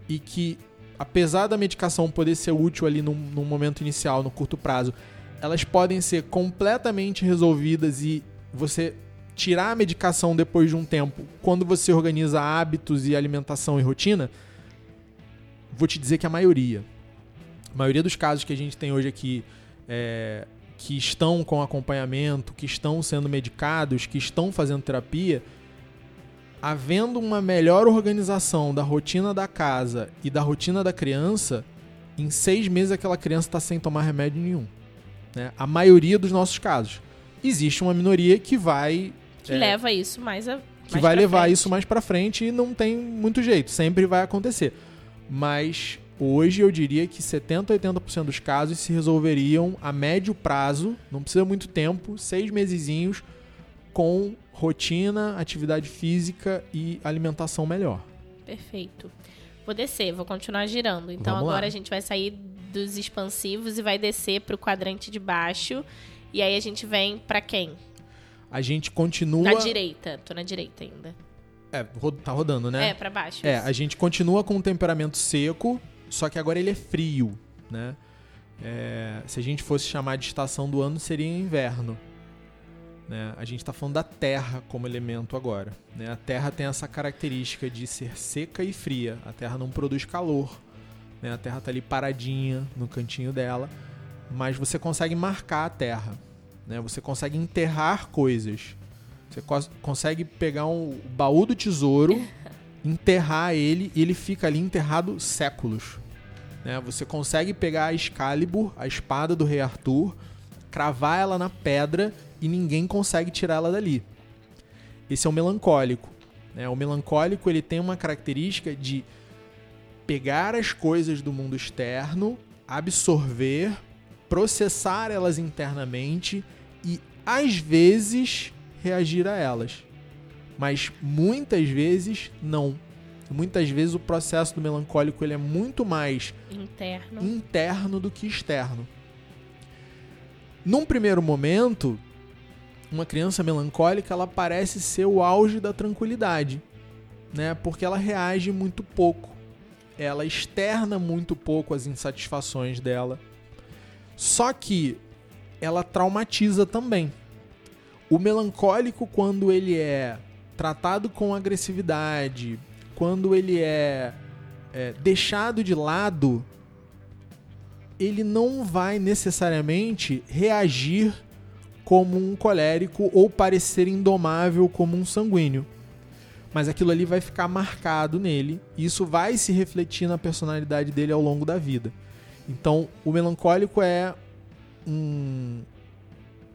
e que, apesar da medicação poder ser útil ali no, no momento inicial, no curto prazo, elas podem ser completamente resolvidas e você tirar a medicação depois de um tempo, quando você organiza hábitos e alimentação e rotina, vou te dizer que a maioria, a maioria dos casos que a gente tem hoje aqui, é, que estão com acompanhamento, que estão sendo medicados, que estão fazendo terapia, havendo uma melhor organização da rotina da casa e da rotina da criança, em seis meses aquela criança está sem tomar remédio nenhum. Né? A maioria dos nossos casos. Existe uma minoria que vai que é, leva isso mais a. Que vai levar frente. isso mais para frente e não tem muito jeito, sempre vai acontecer. Mas hoje eu diria que 70, 80% dos casos se resolveriam a médio prazo, não precisa muito tempo, seis mesezinhos, com rotina, atividade física e alimentação melhor. Perfeito. Vou descer, vou continuar girando. Então Vamos agora lá. a gente vai sair dos expansivos e vai descer para o quadrante de baixo. E aí a gente vem para quem? A gente continua. Na direita. Tô na direita ainda. É, tá rodando, né? É, para baixo. É, isso. a gente continua com um temperamento seco, só que agora ele é frio, né? É, se a gente fosse chamar de estação do ano, seria inverno. Né? A gente está falando da Terra como elemento agora. Né? A Terra tem essa característica de ser seca e fria. A Terra não produz calor. Né? A Terra está ali paradinha no cantinho dela, mas você consegue marcar a Terra. Né? Você consegue enterrar coisas. Você co consegue pegar um baú do tesouro, enterrar ele e ele fica ali enterrado séculos. Né? Você consegue pegar a Excalibur, a espada do Rei Arthur, cravar ela na pedra e ninguém consegue tirar ela dali. Esse é o melancólico. Né? O melancólico ele tem uma característica de pegar as coisas do mundo externo, absorver, processar elas internamente e às vezes reagir a elas. Mas muitas vezes não. Muitas vezes o processo do melancólico ele é muito mais interno, interno do que externo. Num primeiro momento, uma criança melancólica ela parece ser o auge da tranquilidade, né? Porque ela reage muito pouco, ela externa muito pouco as insatisfações dela. Só que ela traumatiza também. O melancólico, quando ele é tratado com agressividade, quando ele é, é deixado de lado, ele não vai necessariamente reagir como um colérico ou parecer indomável como um sanguíneo. Mas aquilo ali vai ficar marcado nele e isso vai se refletir na personalidade dele ao longo da vida. Então, o melancólico é um,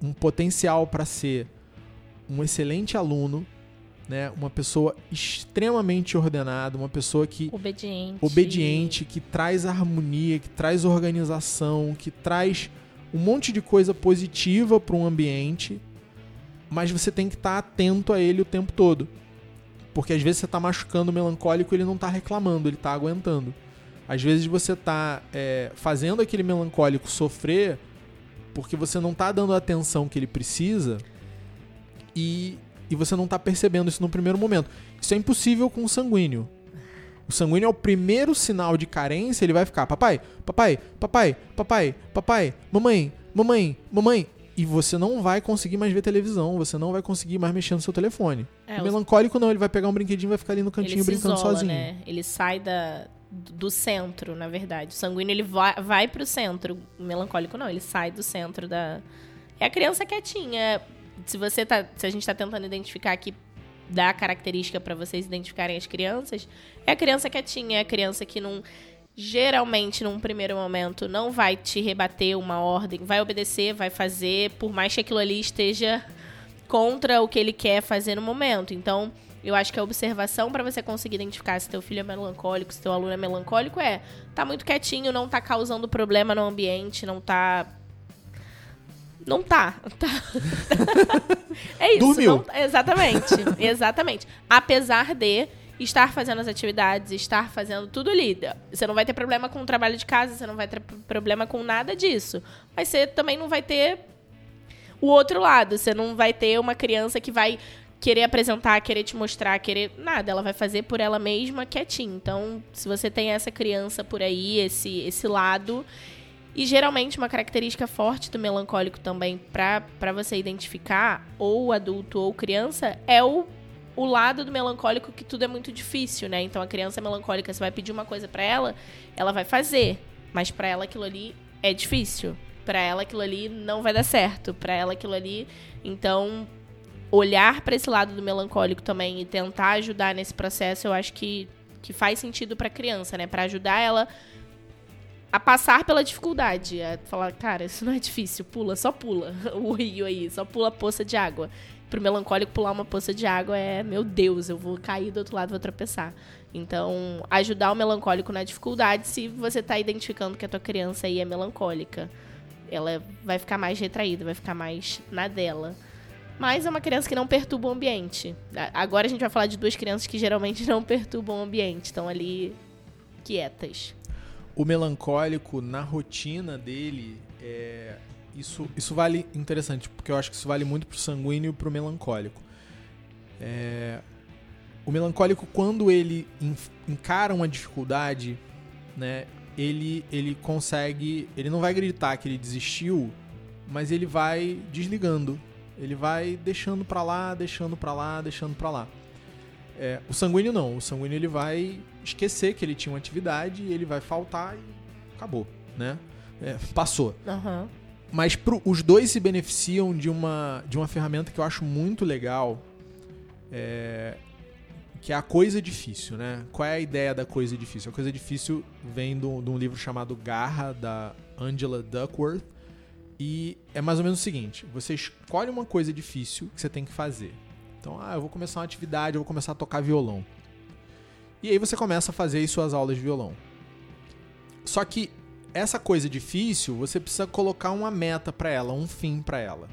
um potencial para ser um excelente aluno, né? Uma pessoa extremamente ordenada, uma pessoa que obediente, obediente, que traz harmonia, que traz organização, que traz um monte de coisa positiva para um ambiente, mas você tem que estar tá atento a ele o tempo todo. Porque às vezes você está machucando o melancólico e ele não está reclamando, ele está aguentando. Às vezes você está é, fazendo aquele melancólico sofrer porque você não está dando a atenção que ele precisa e, e você não está percebendo isso no primeiro momento. Isso é impossível com o sanguíneo. O sanguíneo é o primeiro sinal de carência, ele vai ficar papai, papai, papai, papai, papai, mamãe, mamãe, mamãe. E você não vai conseguir mais ver televisão, você não vai conseguir mais mexer no seu telefone. É, o melancólico não, ele vai pegar um brinquedinho e vai ficar ali no cantinho brincando isola, sozinho. Né? Ele sai da, do centro, na verdade. O sanguíneo ele vai, vai pro centro. O melancólico não, ele sai do centro da. É a criança quietinha. Se você tá. Se a gente tá tentando identificar aqui dá característica para vocês identificarem as crianças, é a criança quietinha, é a criança que não geralmente num primeiro momento não vai te rebater uma ordem, vai obedecer, vai fazer, por mais que aquilo ali esteja contra o que ele quer fazer no momento. Então, eu acho que a observação para você conseguir identificar se teu filho é melancólico, se teu aluno é melancólico é tá muito quietinho, não tá causando problema no ambiente, não tá não tá. tá. é isso. Dormiu. Não, exatamente. exatamente. Apesar de estar fazendo as atividades, estar fazendo tudo ali. Você não vai ter problema com o trabalho de casa, você não vai ter problema com nada disso. Mas você também não vai ter o outro lado. Você não vai ter uma criança que vai querer apresentar, querer te mostrar, querer nada. Ela vai fazer por ela mesma quietinha. Então, se você tem essa criança por aí, esse esse lado, e geralmente uma característica forte do melancólico também para você identificar ou adulto ou criança é o, o lado do melancólico que tudo é muito difícil, né? Então a criança melancólica, você vai pedir uma coisa para ela, ela vai fazer, mas para ela aquilo ali é difícil. Para ela aquilo ali não vai dar certo, para ela aquilo ali, então olhar para esse lado do melancólico também e tentar ajudar nesse processo, eu acho que que faz sentido para criança, né? Para ajudar ela a passar pela dificuldade. A falar, cara, isso não é difícil, pula, só pula o rio aí, só pula a poça de água. Pro melancólico pular uma poça de água é, meu Deus, eu vou cair do outro lado, vou tropeçar. Então, ajudar o melancólico na dificuldade se você está identificando que a tua criança aí é melancólica. Ela vai ficar mais retraída, vai ficar mais na dela. Mas é uma criança que não perturba o ambiente. Agora a gente vai falar de duas crianças que geralmente não perturbam o ambiente, estão ali quietas o melancólico na rotina dele é, isso, isso vale interessante, porque eu acho que isso vale muito pro sanguíneo e pro melancólico. É, o melancólico, quando ele encara uma dificuldade, né, ele, ele consegue. Ele não vai gritar que ele desistiu, mas ele vai desligando. Ele vai deixando pra lá, deixando pra lá, deixando pra lá. É, o sanguíneo não. O sanguíneo ele vai esquecer que ele tinha uma atividade, ele vai faltar e acabou, né? É, passou. Uhum. Mas pro, os dois se beneficiam de uma, de uma ferramenta que eu acho muito legal, é, que é a coisa difícil, né? Qual é a ideia da coisa difícil? A coisa difícil vem de um livro chamado Garra, da Angela Duckworth, e é mais ou menos o seguinte: você escolhe uma coisa difícil que você tem que fazer. Então, ah, eu vou começar uma atividade, eu vou começar a tocar violão. E aí você começa a fazer as suas aulas de violão. Só que essa coisa difícil, você precisa colocar uma meta para ela, um fim para ela.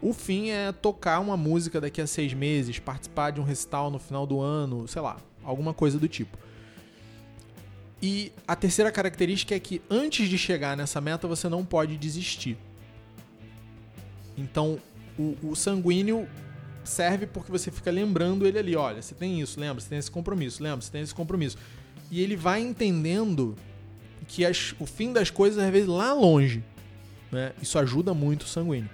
O fim é tocar uma música daqui a seis meses, participar de um recital no final do ano, sei lá, alguma coisa do tipo. E a terceira característica é que antes de chegar nessa meta você não pode desistir. Então, o, o sanguíneo serve porque você fica lembrando ele ali, olha, você tem isso, lembra, você tem esse compromisso, lembra, você tem esse compromisso. E ele vai entendendo que as, o fim das coisas às vezes lá longe. Né? Isso ajuda muito o sanguíneo.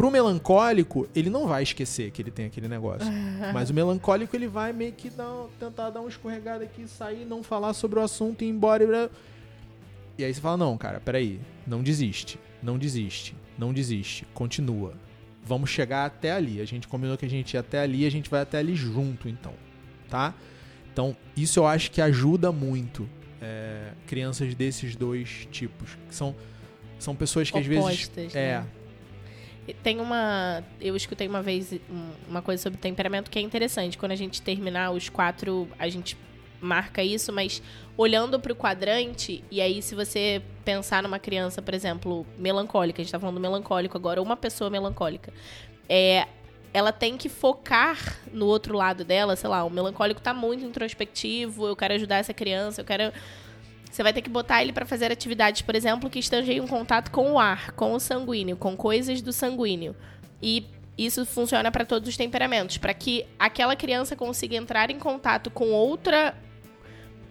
Pro melancólico, ele não vai esquecer que ele tem aquele negócio. Mas o melancólico, ele vai meio que dar, tentar dar uma escorregada aqui, sair, não falar sobre o assunto e ir embora. E aí você fala, não, cara, peraí. Não desiste. Não desiste. Não desiste. Continua. Vamos chegar até ali. A gente combinou que a gente ia até ali, a gente vai até ali junto, então. Tá? Então, isso eu acho que ajuda muito é, crianças desses dois tipos. Que são, são pessoas que Opostas, às vezes. Né? É. Tem uma. Eu escutei uma vez uma coisa sobre temperamento que é interessante. Quando a gente terminar os quatro, a gente marca isso, mas olhando para o quadrante, e aí se você pensar numa criança, por exemplo, melancólica, a gente está falando melancólico agora, uma pessoa melancólica, é, ela tem que focar no outro lado dela, sei lá, o melancólico tá muito introspectivo, eu quero ajudar essa criança, eu quero você vai ter que botar ele para fazer atividades, por exemplo, que estejam em contato com o ar, com o sanguíneo, com coisas do sanguíneo. E isso funciona para todos os temperamentos, para que aquela criança consiga entrar em contato com outra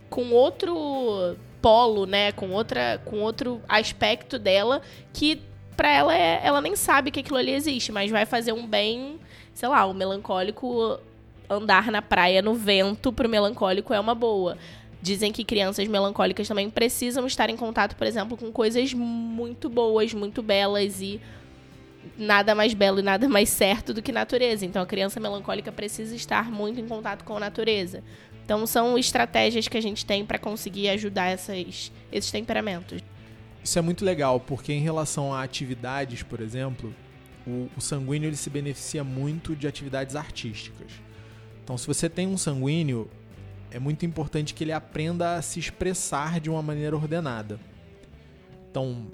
com outro polo, né, com outra com outro aspecto dela que para ela é, ela nem sabe que aquilo ali existe, mas vai fazer um bem sei lá, o melancólico andar na praia no vento pro melancólico é uma boa. Dizem que crianças melancólicas também precisam estar em contato, por exemplo, com coisas muito boas, muito belas e nada mais belo e nada mais certo do que natureza. Então a criança melancólica precisa estar muito em contato com a natureza. Então são estratégias que a gente tem para conseguir ajudar essas, esses temperamentos. Isso é muito legal, porque em relação a atividades, por exemplo, o, o sanguíneo ele se beneficia muito de atividades artísticas. Então, se você tem um sanguíneo, é muito importante que ele aprenda a se expressar de uma maneira ordenada. Então,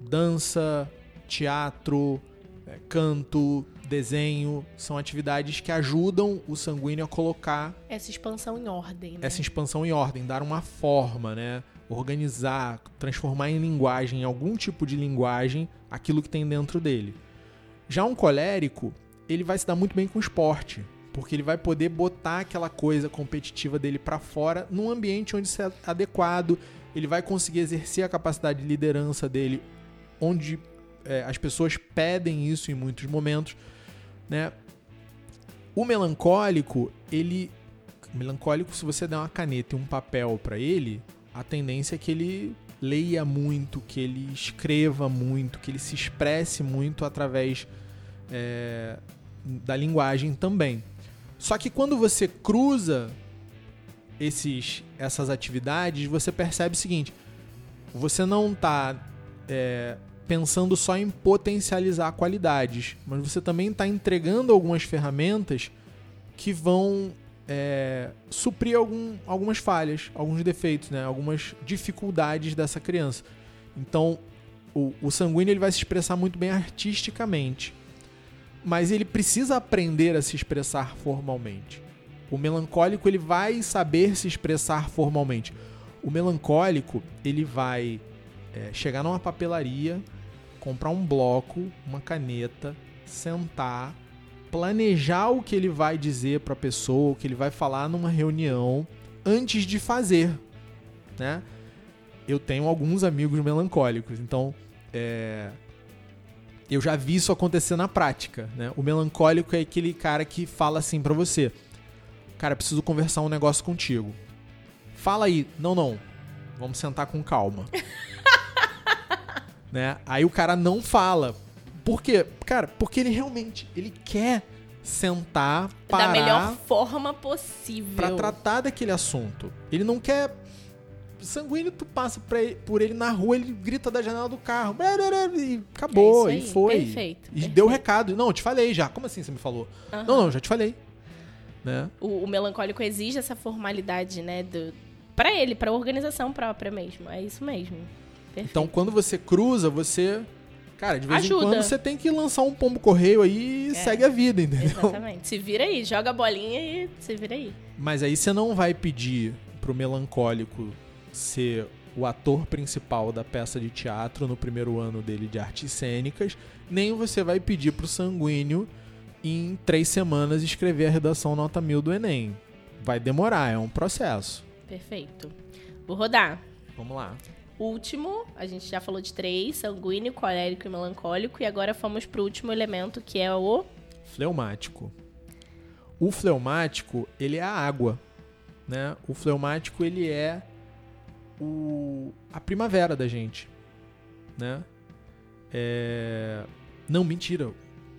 dança, teatro, é, canto, desenho, são atividades que ajudam o sanguíneo a colocar essa expansão em ordem. Né? Essa expansão em ordem, dar uma forma, né? Organizar, transformar em linguagem, em algum tipo de linguagem, aquilo que tem dentro dele. Já um colérico, ele vai se dar muito bem com o esporte, porque ele vai poder botar aquela coisa competitiva dele para fora num ambiente onde isso é adequado, ele vai conseguir exercer a capacidade de liderança dele onde é, as pessoas pedem isso em muitos momentos, né? O melancólico, ele melancólico, se você der uma caneta e um papel para ele, a tendência é que ele leia muito, que ele escreva muito, que ele se expresse muito através é, da linguagem também. Só que quando você cruza esses, essas atividades, você percebe o seguinte: você não está é, pensando só em potencializar qualidades, mas você também está entregando algumas ferramentas que vão é, suprir algum, algumas falhas, alguns defeitos, né? algumas dificuldades dessa criança. Então, o, o sanguíneo ele vai se expressar muito bem artisticamente mas ele precisa aprender a se expressar formalmente. O melancólico ele vai saber se expressar formalmente. O melancólico, ele vai é, chegar numa papelaria, comprar um bloco, uma caneta, sentar, planejar o que ele vai dizer para a pessoa, o que ele vai falar numa reunião antes de fazer, né? Eu tenho alguns amigos melancólicos, então é, eu já vi isso acontecer na prática, né? O melancólico é aquele cara que fala assim para você: "Cara, preciso conversar um negócio contigo". Fala aí. Não, não. Vamos sentar com calma. né? Aí o cara não fala. Por quê? Cara, porque ele realmente ele quer sentar, parar da melhor forma possível para tratar daquele assunto. Ele não quer sanguíneo, tu passa ele, por ele na rua, ele grita da janela do carro. E acabou, é e foi. Perfeito, e perfeito. deu o recado. Não, eu te falei já. Como assim você me falou? Uhum. Não, não, já te falei. Né? O, o, melancólico exige essa formalidade, né? Do, para ele, para a organização própria mesmo. É isso mesmo. Perfeito. Então, quando você cruza, você. Cara, de vez Ajuda. em quando você tem que lançar um pombo correio aí e é, segue a vida, entendeu? Exatamente. Se vira aí, joga a bolinha e se vira aí. Mas aí você não vai pedir pro melancólico ser o ator principal da peça de teatro no primeiro ano dele de artes cênicas, nem você vai pedir pro sanguíneo em três semanas escrever a redação nota mil do Enem. Vai demorar, é um processo. Perfeito. Vou rodar. Vamos lá. Último, a gente já falou de três: sanguíneo, colérico e melancólico. E agora fomos pro último elemento que é o. Fleumático. O fleumático, ele é a água. Né? O fleumático, ele é o, a primavera da gente, né? É... Não, mentira.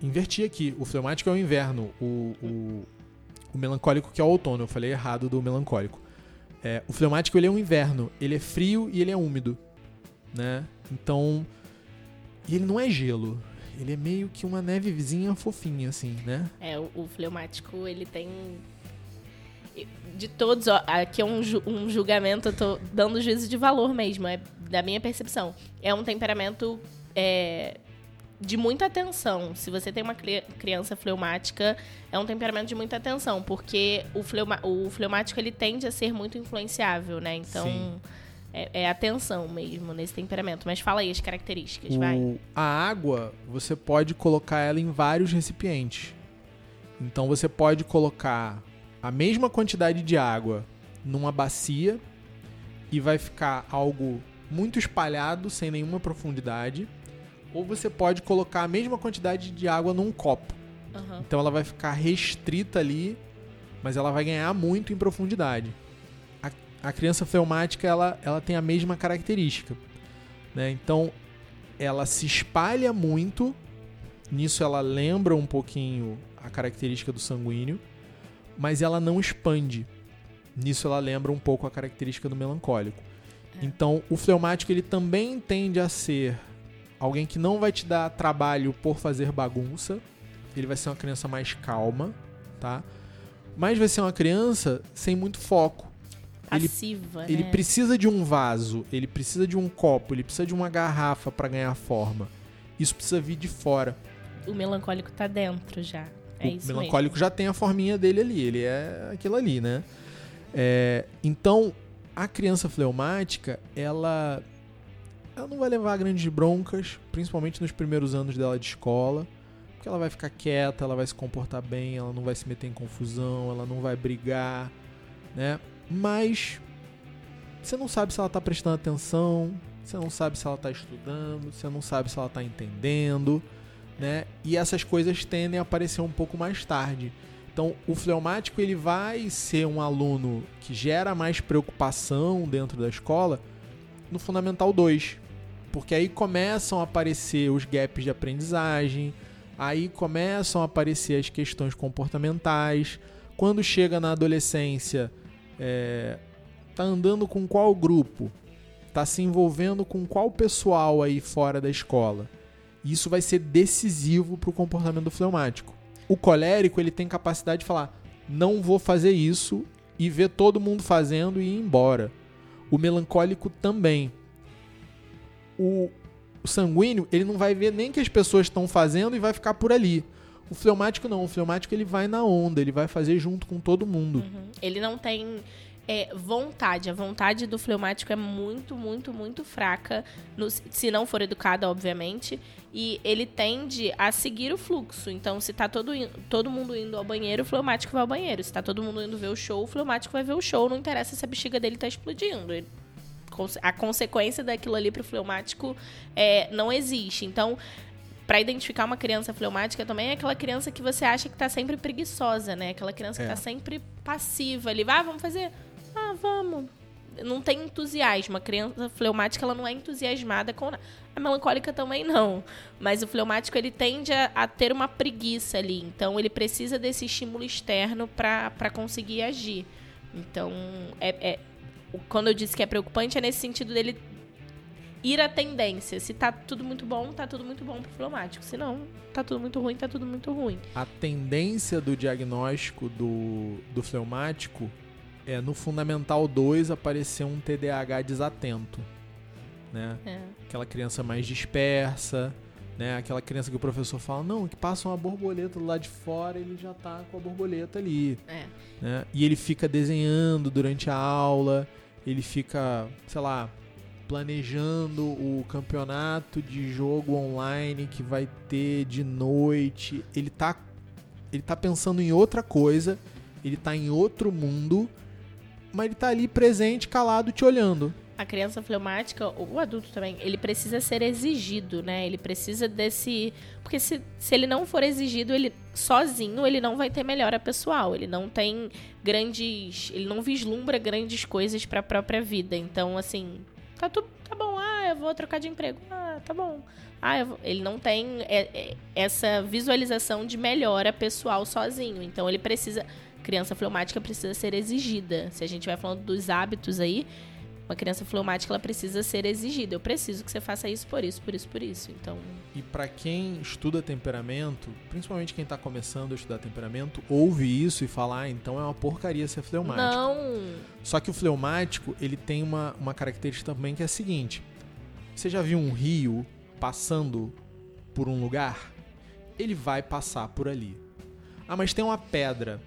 Inverti aqui. O fleumático é o inverno. O, o, o melancólico que é o outono. Eu falei errado do melancólico. É, o fleumático ele é o inverno. Ele é frio e ele é úmido, né? Então... E ele não é gelo. Ele é meio que uma nevezinha fofinha, assim, né? É, o, o fleumático, ele tem de todos, ó, aqui é um, um julgamento, eu tô dando juízo de valor mesmo, é da minha percepção. É um temperamento é, de muita atenção. Se você tem uma criança fleumática, é um temperamento de muita atenção, porque o, fleuma, o fleumático ele tende a ser muito influenciável, né? Então. É, é, atenção mesmo nesse temperamento. Mas fala aí as características, o, vai. A água, você pode colocar ela em vários recipientes. Então você pode colocar a mesma quantidade de água numa bacia e vai ficar algo muito espalhado, sem nenhuma profundidade. Ou você pode colocar a mesma quantidade de água num copo. Uhum. Então ela vai ficar restrita ali, mas ela vai ganhar muito em profundidade. A, a criança fleumática ela, ela tem a mesma característica. Né? Então ela se espalha muito. Nisso ela lembra um pouquinho a característica do sanguíneo mas ela não expande. Nisso ela lembra um pouco a característica do melancólico. É. Então, o fleumático ele também tende a ser alguém que não vai te dar trabalho por fazer bagunça. Ele vai ser uma criança mais calma, tá? Mas vai ser uma criança sem muito foco. Passiva, ele, né? ele precisa de um vaso, ele precisa de um copo, ele precisa de uma garrafa para ganhar forma. Isso precisa vir de fora. O melancólico tá dentro já. É o melancólico mesmo. já tem a forminha dele ali, ele é aquilo ali, né? É, então, a criança fleumática, ela, ela não vai levar grandes broncas, principalmente nos primeiros anos dela de escola, porque ela vai ficar quieta, ela vai se comportar bem, ela não vai se meter em confusão, ela não vai brigar, né? Mas você não sabe se ela está prestando atenção, você não sabe se ela está estudando, você não sabe se ela está entendendo né? E essas coisas tendem a aparecer um pouco mais tarde. Então, o fleumático ele vai ser um aluno que gera mais preocupação dentro da escola no Fundamental 2. Porque aí começam a aparecer os gaps de aprendizagem, aí começam a aparecer as questões comportamentais. Quando chega na adolescência, é, tá andando com qual grupo? Tá se envolvendo com qual pessoal aí fora da escola? Isso vai ser decisivo para o comportamento do fleumático. O colérico ele tem capacidade de falar: não vou fazer isso e ver todo mundo fazendo e ir embora. O melancólico também. O, o sanguíneo ele não vai ver nem que as pessoas estão fazendo e vai ficar por ali. O fleumático não. O fleumático ele vai na onda, ele vai fazer junto com todo mundo. Uhum. Ele não tem é vontade. A vontade do fleumático é muito, muito, muito fraca, no, se não for educada, obviamente. E ele tende a seguir o fluxo. Então, se tá todo, todo mundo indo ao banheiro, o fleumático vai ao banheiro. Se tá todo mundo indo ver o show, o fleumático vai ver o show. Não interessa se a bexiga dele tá explodindo. A consequência daquilo ali pro fleumático é, não existe. Então, para identificar uma criança fleumática também é aquela criança que você acha que está sempre preguiçosa, né? Aquela criança que está é. sempre passiva ali. Ah, vamos fazer? Ah, vamos. Não tem entusiasmo. A criança fleumática ela não é entusiasmada com a melancólica também não. Mas o fleumático ele tende a, a ter uma preguiça ali. Então ele precisa desse estímulo externo para conseguir agir. Então, é, é, quando eu disse que é preocupante, é nesse sentido dele ir à tendência. Se tá tudo muito bom, tá tudo muito bom pro fleumático. Se não, tá tudo muito ruim, tá tudo muito ruim. A tendência do diagnóstico do, do fleumático é no Fundamental 2 aparecer um TDAH desatento. Né? É. Aquela criança mais dispersa, né? Aquela criança que o professor fala, não, que passa uma borboleta do lado de fora, ele já tá com a borboleta ali. É. Né? E ele fica desenhando durante a aula, ele fica, sei lá, planejando o campeonato de jogo online que vai ter de noite. Ele tá, ele tá pensando em outra coisa, ele tá em outro mundo, mas ele tá ali presente, calado, te olhando. A criança fleumática, ou o adulto também, ele precisa ser exigido, né? Ele precisa desse. Porque se, se ele não for exigido, ele sozinho, ele não vai ter melhora pessoal. Ele não tem grandes. Ele não vislumbra grandes coisas para a própria vida. Então, assim, tá tudo tá bom, ah, eu vou trocar de emprego. Ah, tá bom. Ah, ele não tem é, é, essa visualização de melhora pessoal sozinho. Então ele precisa, criança fleumática precisa ser exigida. Se a gente vai falando dos hábitos aí, uma criança fleumática ela precisa ser exigida. Eu preciso que você faça isso por isso, por isso, por isso. Então. E para quem estuda temperamento, principalmente quem está começando a estudar temperamento, ouve isso e fala, ah, então é uma porcaria ser fleumático. Não. Só que o fleumático ele tem uma, uma característica também que é a seguinte: você já viu um rio passando por um lugar? Ele vai passar por ali. Ah, mas tem uma pedra.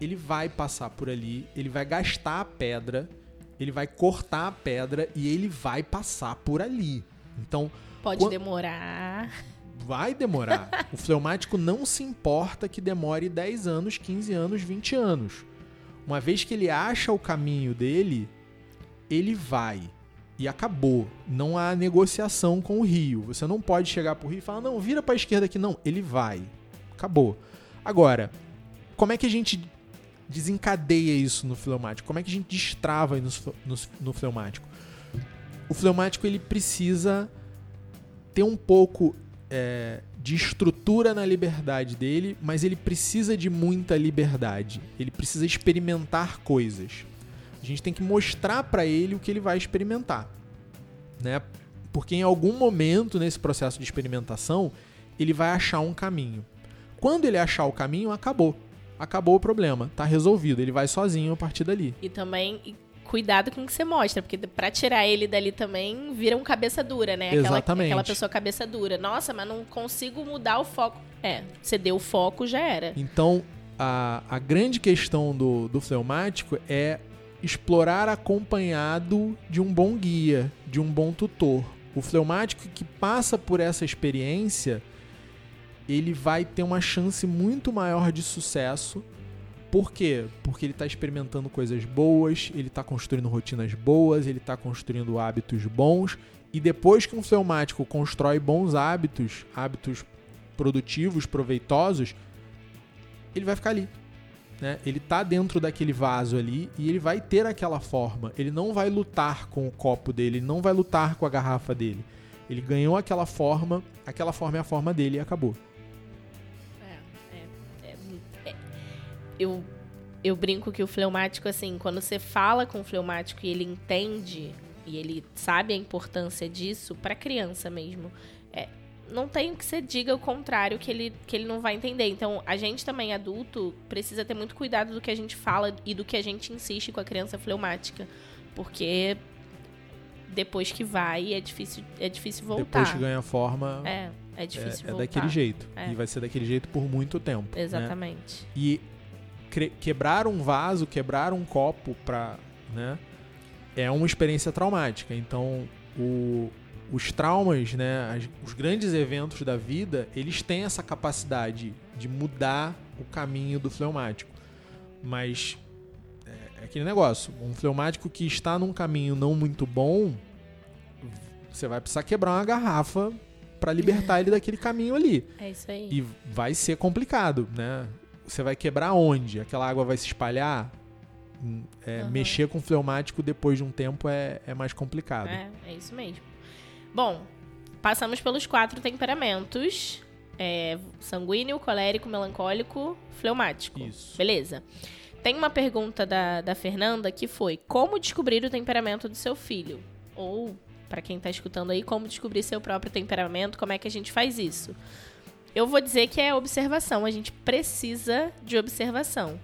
Ele vai passar por ali, ele vai gastar a pedra ele vai cortar a pedra e ele vai passar por ali. Então. Pode quando... demorar. Vai demorar. o fleumático não se importa que demore 10 anos, 15 anos, 20 anos. Uma vez que ele acha o caminho dele, ele vai. E acabou. Não há negociação com o rio. Você não pode chegar pro rio e falar, não, vira para a esquerda aqui. Não, ele vai. Acabou. Agora, como é que a gente desencadeia isso no fleumático? Como é que a gente destrava no, no, no fleumático? O fleumático ele precisa ter um pouco é, de estrutura na liberdade dele, mas ele precisa de muita liberdade. Ele precisa experimentar coisas. A gente tem que mostrar para ele o que ele vai experimentar, né? Porque em algum momento nesse processo de experimentação ele vai achar um caminho. Quando ele achar o caminho, acabou acabou o problema, tá resolvido. Ele vai sozinho a partir dali. E também cuidado com o que você mostra, porque para tirar ele dali também vira um cabeça dura, né? Aquela, Exatamente. Aquela pessoa cabeça dura. Nossa, mas não consigo mudar o foco. É, você deu o foco, já era. Então, a, a grande questão do, do fleumático é explorar acompanhado de um bom guia, de um bom tutor. O fleumático que passa por essa experiência ele vai ter uma chance muito maior de sucesso. Por quê? Porque ele está experimentando coisas boas, ele está construindo rotinas boas, ele está construindo hábitos bons. E depois que um fleumático constrói bons hábitos, hábitos produtivos, proveitosos, ele vai ficar ali. Né? Ele está dentro daquele vaso ali e ele vai ter aquela forma. Ele não vai lutar com o copo dele, ele não vai lutar com a garrafa dele. Ele ganhou aquela forma, aquela forma é a forma dele e acabou. Eu, eu brinco que o fleumático, assim, quando você fala com o fleumático e ele entende e ele sabe a importância disso, para criança mesmo, é, não tem que você diga o contrário que ele, que ele não vai entender. Então, a gente também, adulto, precisa ter muito cuidado do que a gente fala e do que a gente insiste com a criança fleumática. Porque depois que vai, é difícil, é difícil voltar. Depois que ganha forma. É, é difícil é, voltar. É daquele jeito. É. E vai ser daquele jeito por muito tempo. Né? Exatamente. Né? E quebrar um vaso, quebrar um copo para, né, é uma experiência traumática. Então, o, os traumas, né, as, os grandes eventos da vida, eles têm essa capacidade de mudar o caminho do fleumático. Mas é, é aquele negócio, um fleumático que está num caminho não muito bom, você vai precisar quebrar uma garrafa para libertar ele daquele caminho ali. É isso aí. E vai ser complicado, né? Você vai quebrar onde? Aquela água vai se espalhar? Hum, é, uhum. Mexer com fleumático depois de um tempo é, é mais complicado. É, é isso mesmo. Bom, passamos pelos quatro temperamentos: é, sanguíneo, colérico, melancólico, fleumático. Isso. Beleza. Tem uma pergunta da, da Fernanda que foi: Como descobrir o temperamento do seu filho? Ou, para quem está escutando aí, como descobrir seu próprio temperamento? Como é que a gente faz isso? Eu vou dizer que é observação. A gente precisa de observação.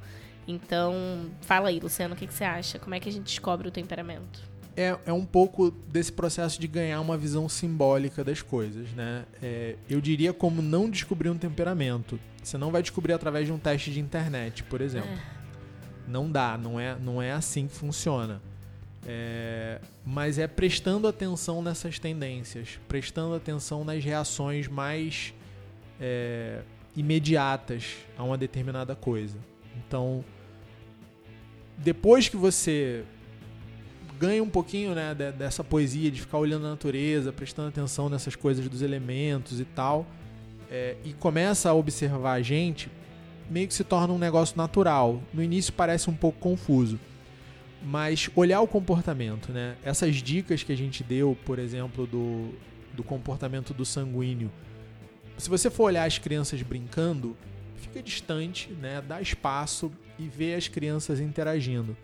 Então, fala aí, Luciano, o que, que você acha? Como é que a gente descobre o temperamento? é, é um pouco desse processo de ganhar uma visão simbólica das coisas, né? É, eu diria como não descobrir um temperamento. Você não vai descobrir através de um teste de internet, por exemplo. É. Não dá, não é, não é assim que funciona. É, mas é prestando atenção nessas tendências, prestando atenção nas reações mais é, imediatas a uma determinada coisa. Então, depois que você ganha um pouquinho né, dessa poesia de ficar olhando a natureza, prestando atenção nessas coisas dos elementos e tal, é, e começa a observar a gente, meio que se torna um negócio natural. No início parece um pouco confuso, mas olhar o comportamento, né? Essas dicas que a gente deu, por exemplo, do, do comportamento do sanguíneo. Se você for olhar as crianças brincando, fica distante, né? Dá espaço e vê as crianças interagindo.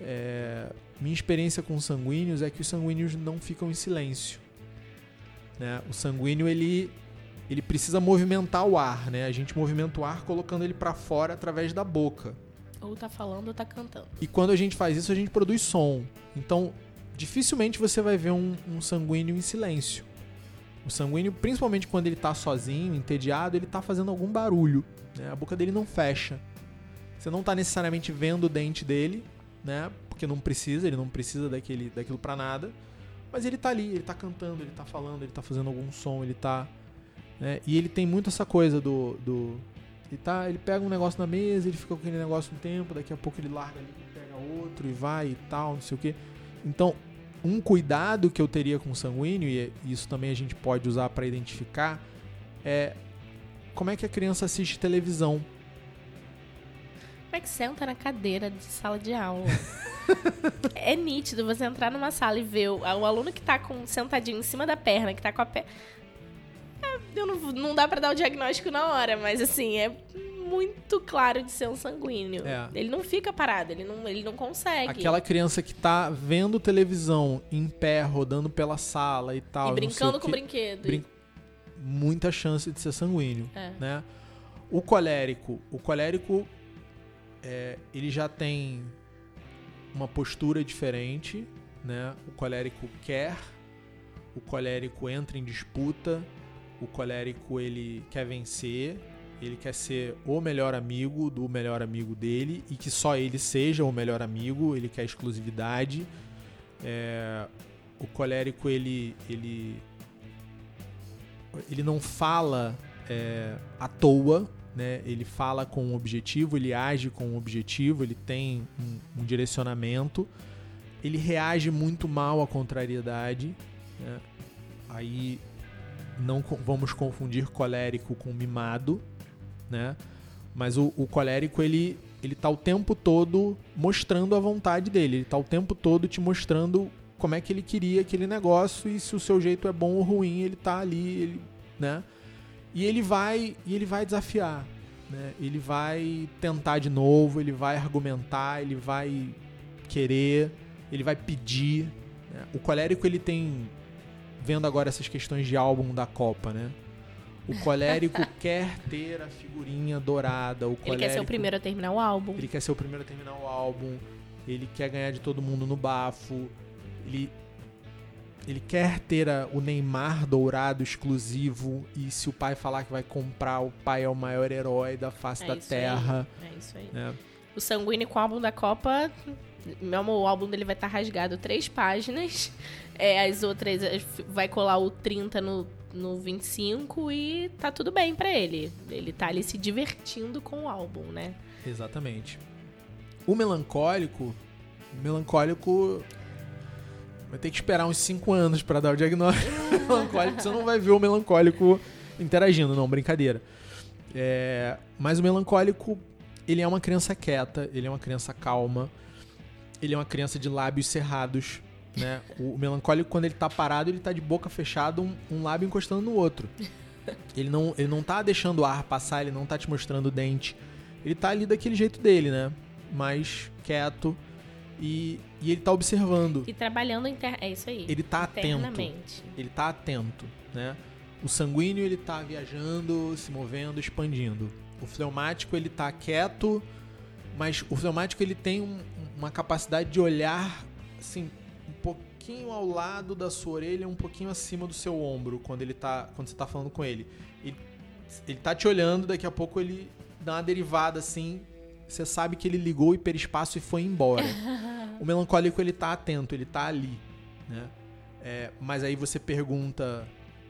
É, minha experiência com sanguíneos é que os sanguíneos não ficam em silêncio. Né? O sanguíneo ele, ele precisa movimentar o ar, né? A gente movimenta o ar colocando ele para fora através da boca. Ou tá falando ou tá cantando. E quando a gente faz isso, a gente produz som. Então, dificilmente você vai ver um, um sanguíneo em silêncio. O sanguíneo, principalmente quando ele está sozinho, entediado, ele está fazendo algum barulho. Né? A boca dele não fecha. Você não está necessariamente vendo o dente dele, né? Porque não precisa, ele não precisa daquele, daquilo para nada. Mas ele tá ali, ele tá cantando, ele tá falando, ele tá fazendo algum som, ele tá. Né? E ele tem muito essa coisa do. do ele, tá, ele pega um negócio na mesa, ele fica com aquele negócio um tempo, daqui a pouco ele larga ali, pega outro e vai e tal, não sei o que. Então, um cuidado que eu teria com o sanguíneo, e isso também a gente pode usar para identificar, é como é que a criança assiste televisão é que senta na cadeira de sala de aula. é nítido você entrar numa sala e ver o, o, aluno que tá com, sentadinho em cima da perna, que tá com a perna. É, não, não dá para dar o diagnóstico na hora, mas assim, é muito claro de ser um sanguíneo. É. Ele não fica parado, ele não, ele não consegue. Aquela criança que tá vendo televisão em pé, rodando pela sala e tal. E brincando com o brinquedo. Brin... Muita chance de ser sanguíneo, é. né? O colérico. O colérico é, ele já tem uma postura diferente, né? O colérico quer, o colérico entra em disputa, o colérico ele quer vencer, ele quer ser o melhor amigo do melhor amigo dele e que só ele seja o melhor amigo, ele quer exclusividade. É, o colérico ele ele ele não fala é, à toa, né? Ele fala com um objetivo, ele age com um objetivo, ele tem um, um direcionamento. Ele reage muito mal à contrariedade. Né? Aí não vamos confundir colérico com mimado, né? Mas o, o colérico ele ele tá o tempo todo mostrando a vontade dele, ele tá o tempo todo te mostrando como é que ele queria aquele negócio e se o seu jeito é bom ou ruim, ele tá ali, ele, né? E ele vai e ele vai desafiar. Né? Ele vai tentar de novo, ele vai argumentar, ele vai querer, ele vai pedir. Né? O colérico ele tem vendo agora essas questões de álbum da Copa, né? O colérico quer ter a figurinha dourada. O colérico, ele quer ser o primeiro a terminar o álbum. Ele quer ser o primeiro a terminar o álbum. Ele quer ganhar de todo mundo no bafo. Ele ele quer ter a- o Neymar dourado exclusivo e se o pai falar que vai comprar, o pai é o maior herói da face É da terra. aí, É isso aí. né? O Sanguíneo com o álbum da Copa, meu amor, o álbum dele vai estar rasgado três páginas. É, as outras vai colar o 30 no, no 25 e tá tudo bem pra ele. Ele tá ali se divertindo com o álbum, né? Exatamente. O melancólico, o melancólico vai ter que esperar uns 5 anos pra dar o diagnóstico melancólico, você não vai ver o melancólico interagindo, não, brincadeira. É, mas o melancólico, ele é uma criança quieta, ele é uma criança calma, ele é uma criança de lábios cerrados, né? O, melancólico, quando ele tá parado, ele tá de boca fechada, um, um lábio encostando no outro. Ele não, ele não tá deixando o ar passar, ele não tá te mostrando o dente. Ele tá ali daquele jeito dele, né? Mais quieto. E, e ele tá observando. E trabalhando inter... É isso aí. Ele tá atento. Ele tá atento, né? O sanguíneo, ele tá viajando, se movendo, expandindo. O fleumático, ele tá quieto, mas o fleumático, ele tem um- uma capacidade de olhar, assim, pouquinho ao lado da sua orelha, um pouquinho acima do seu ombro, quando ele tá, quando você tá falando com ele. Ele, ele tá te olhando, daqui a pouco ele dá uma derivada, assim, você sabe que ele ligou o hiperespaço e foi embora. o melancólico, ele tá atento, ele tá ali, né? É, mas aí você pergunta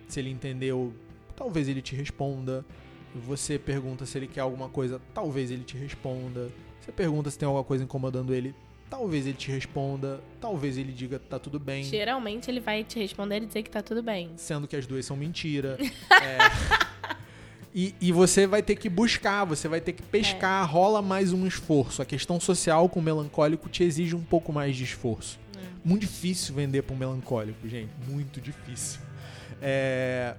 se ele entendeu, talvez ele te responda. Você pergunta se ele quer alguma coisa, talvez ele te responda. Você pergunta se tem alguma coisa incomodando ele, talvez ele te responda. Talvez ele diga tá tudo bem. Geralmente ele vai te responder e dizer que tá tudo bem. Sendo que as duas são mentira. É. E, e você vai ter que buscar, você vai ter que pescar, rola mais um esforço. A questão social com o melancólico te exige um pouco mais de esforço. Muito difícil vender para um melancólico, gente. Muito difícil. É,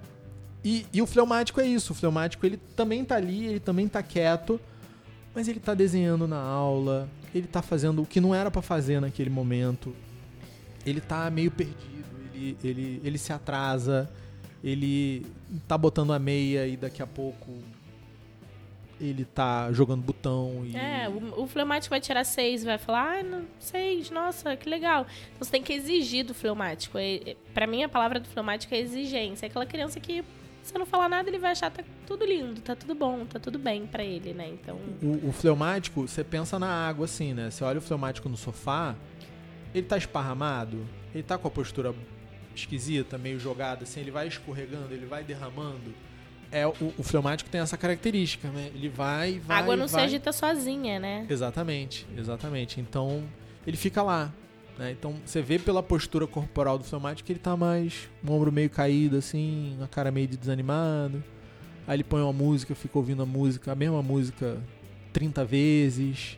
E, e o fleumático é isso. O fleumático ele também tá ali, ele também tá quieto, mas ele tá desenhando na aula, ele tá fazendo o que não era para fazer naquele momento. Ele tá meio perdido, ele, ele, ele se atrasa, ele tá botando a meia e daqui a pouco ele tá jogando botão e É, o, o fleumático vai tirar seis, vai falar, ah, não, seis, nossa, que legal. Então você tem que exigir do fleumático. É, é, pra mim, a palavra do fleumático é exigência. É aquela criança que, você não falar nada, ele vai achar tá tudo lindo, tá tudo bom, tá tudo bem pra ele, né? Então, O, o fleumático, você pensa na água assim, né? Você olha o fleumático no sofá, ele tá esparramado, ele tá com a postura esquisita, meio jogada, assim, ele vai escorregando, ele vai derramando. É, o, o fleumático tem essa característica, né? Ele vai, vai. a água não se vai. agita sozinha, né? Exatamente, exatamente. Então, ele fica lá. Né? Então, você vê pela postura corporal do fleumático que ele tá mais. Um ombro meio caído, assim, a cara meio de desanimado. Aí ele põe uma música, fica ouvindo a música, a mesma música 30 vezes.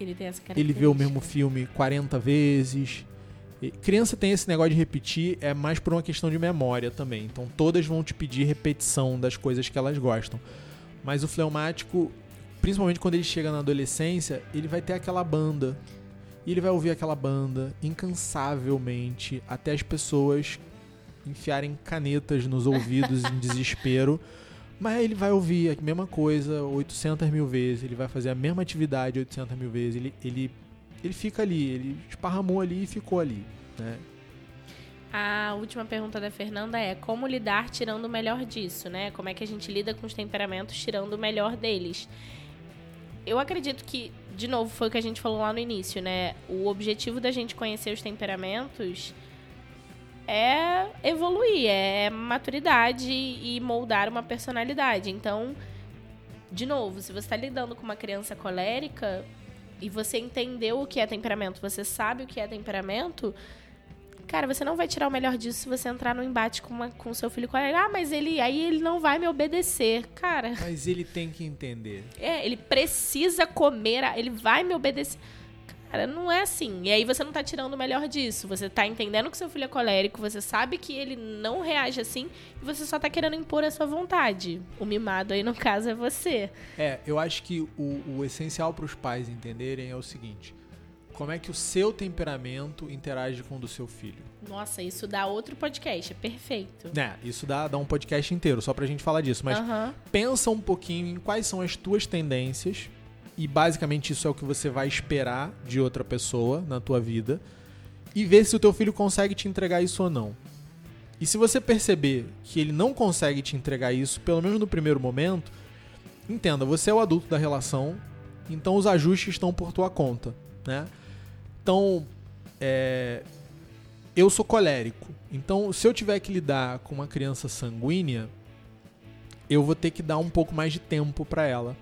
Ele tem essa Ele vê o mesmo filme 40 vezes. E criança tem esse negócio de repetir, é mais por uma questão de memória também. Então todas vão te pedir repetição das coisas que elas gostam. Mas o fleumático, principalmente quando ele chega na adolescência, ele vai ter aquela banda. E ele vai ouvir aquela banda incansavelmente até as pessoas enfiarem canetas nos ouvidos em desespero. Mas ele vai ouvir a mesma coisa 800 mil vezes, ele vai fazer a mesma atividade 800 mil vezes, ele, ele, ele fica ali, ele esparramou ali e ficou ali. Né? A última pergunta da Fernanda é como lidar tirando o melhor disso, né? Como é que a gente lida com os temperamentos tirando o melhor deles? Eu acredito que, de novo, foi o que a gente falou lá no início, né? O objetivo da gente conhecer os temperamentos é evoluir, é maturidade e moldar uma personalidade. Então, de novo, se você está lidando com uma criança colérica e você entendeu o que é temperamento, você sabe o que é temperamento, Cara, você não vai tirar o melhor disso se você entrar no embate com, uma, com seu filho colérico. Ah, mas ele aí ele não vai me obedecer. Cara, Mas ele tem que entender. é, ele precisa comer, ele vai me obedecer. Cara, não é assim. E aí você não tá tirando o melhor disso. Você tá entendendo que seu filho é colérico, você sabe que ele não reage assim, e você só tá querendo impor a sua vontade. O mimado aí, no caso, é você. É, eu acho que o, o essencial para os pais entenderem é o seguinte: como é que o seu temperamento interage com o do seu filho? Nossa, isso dá outro podcast, é perfeito. Né, isso dá, dá um podcast inteiro só pra gente falar disso, mas pensa um pouquinho em quais são as tuas tendências e basicamente isso é o que você vai esperar de outra pessoa na tua vida e ver se o teu filho consegue te entregar isso ou não. E se você perceber que ele não consegue te entregar isso, pelo menos no primeiro momento, entenda, você é o adulto da relação, então os ajustes estão por tua conta, né? Então, é, eu sou colérico. Então, se eu tiver que lidar com uma criança sanguínea, eu vou ter que dar um pouco mais de tempo para ela.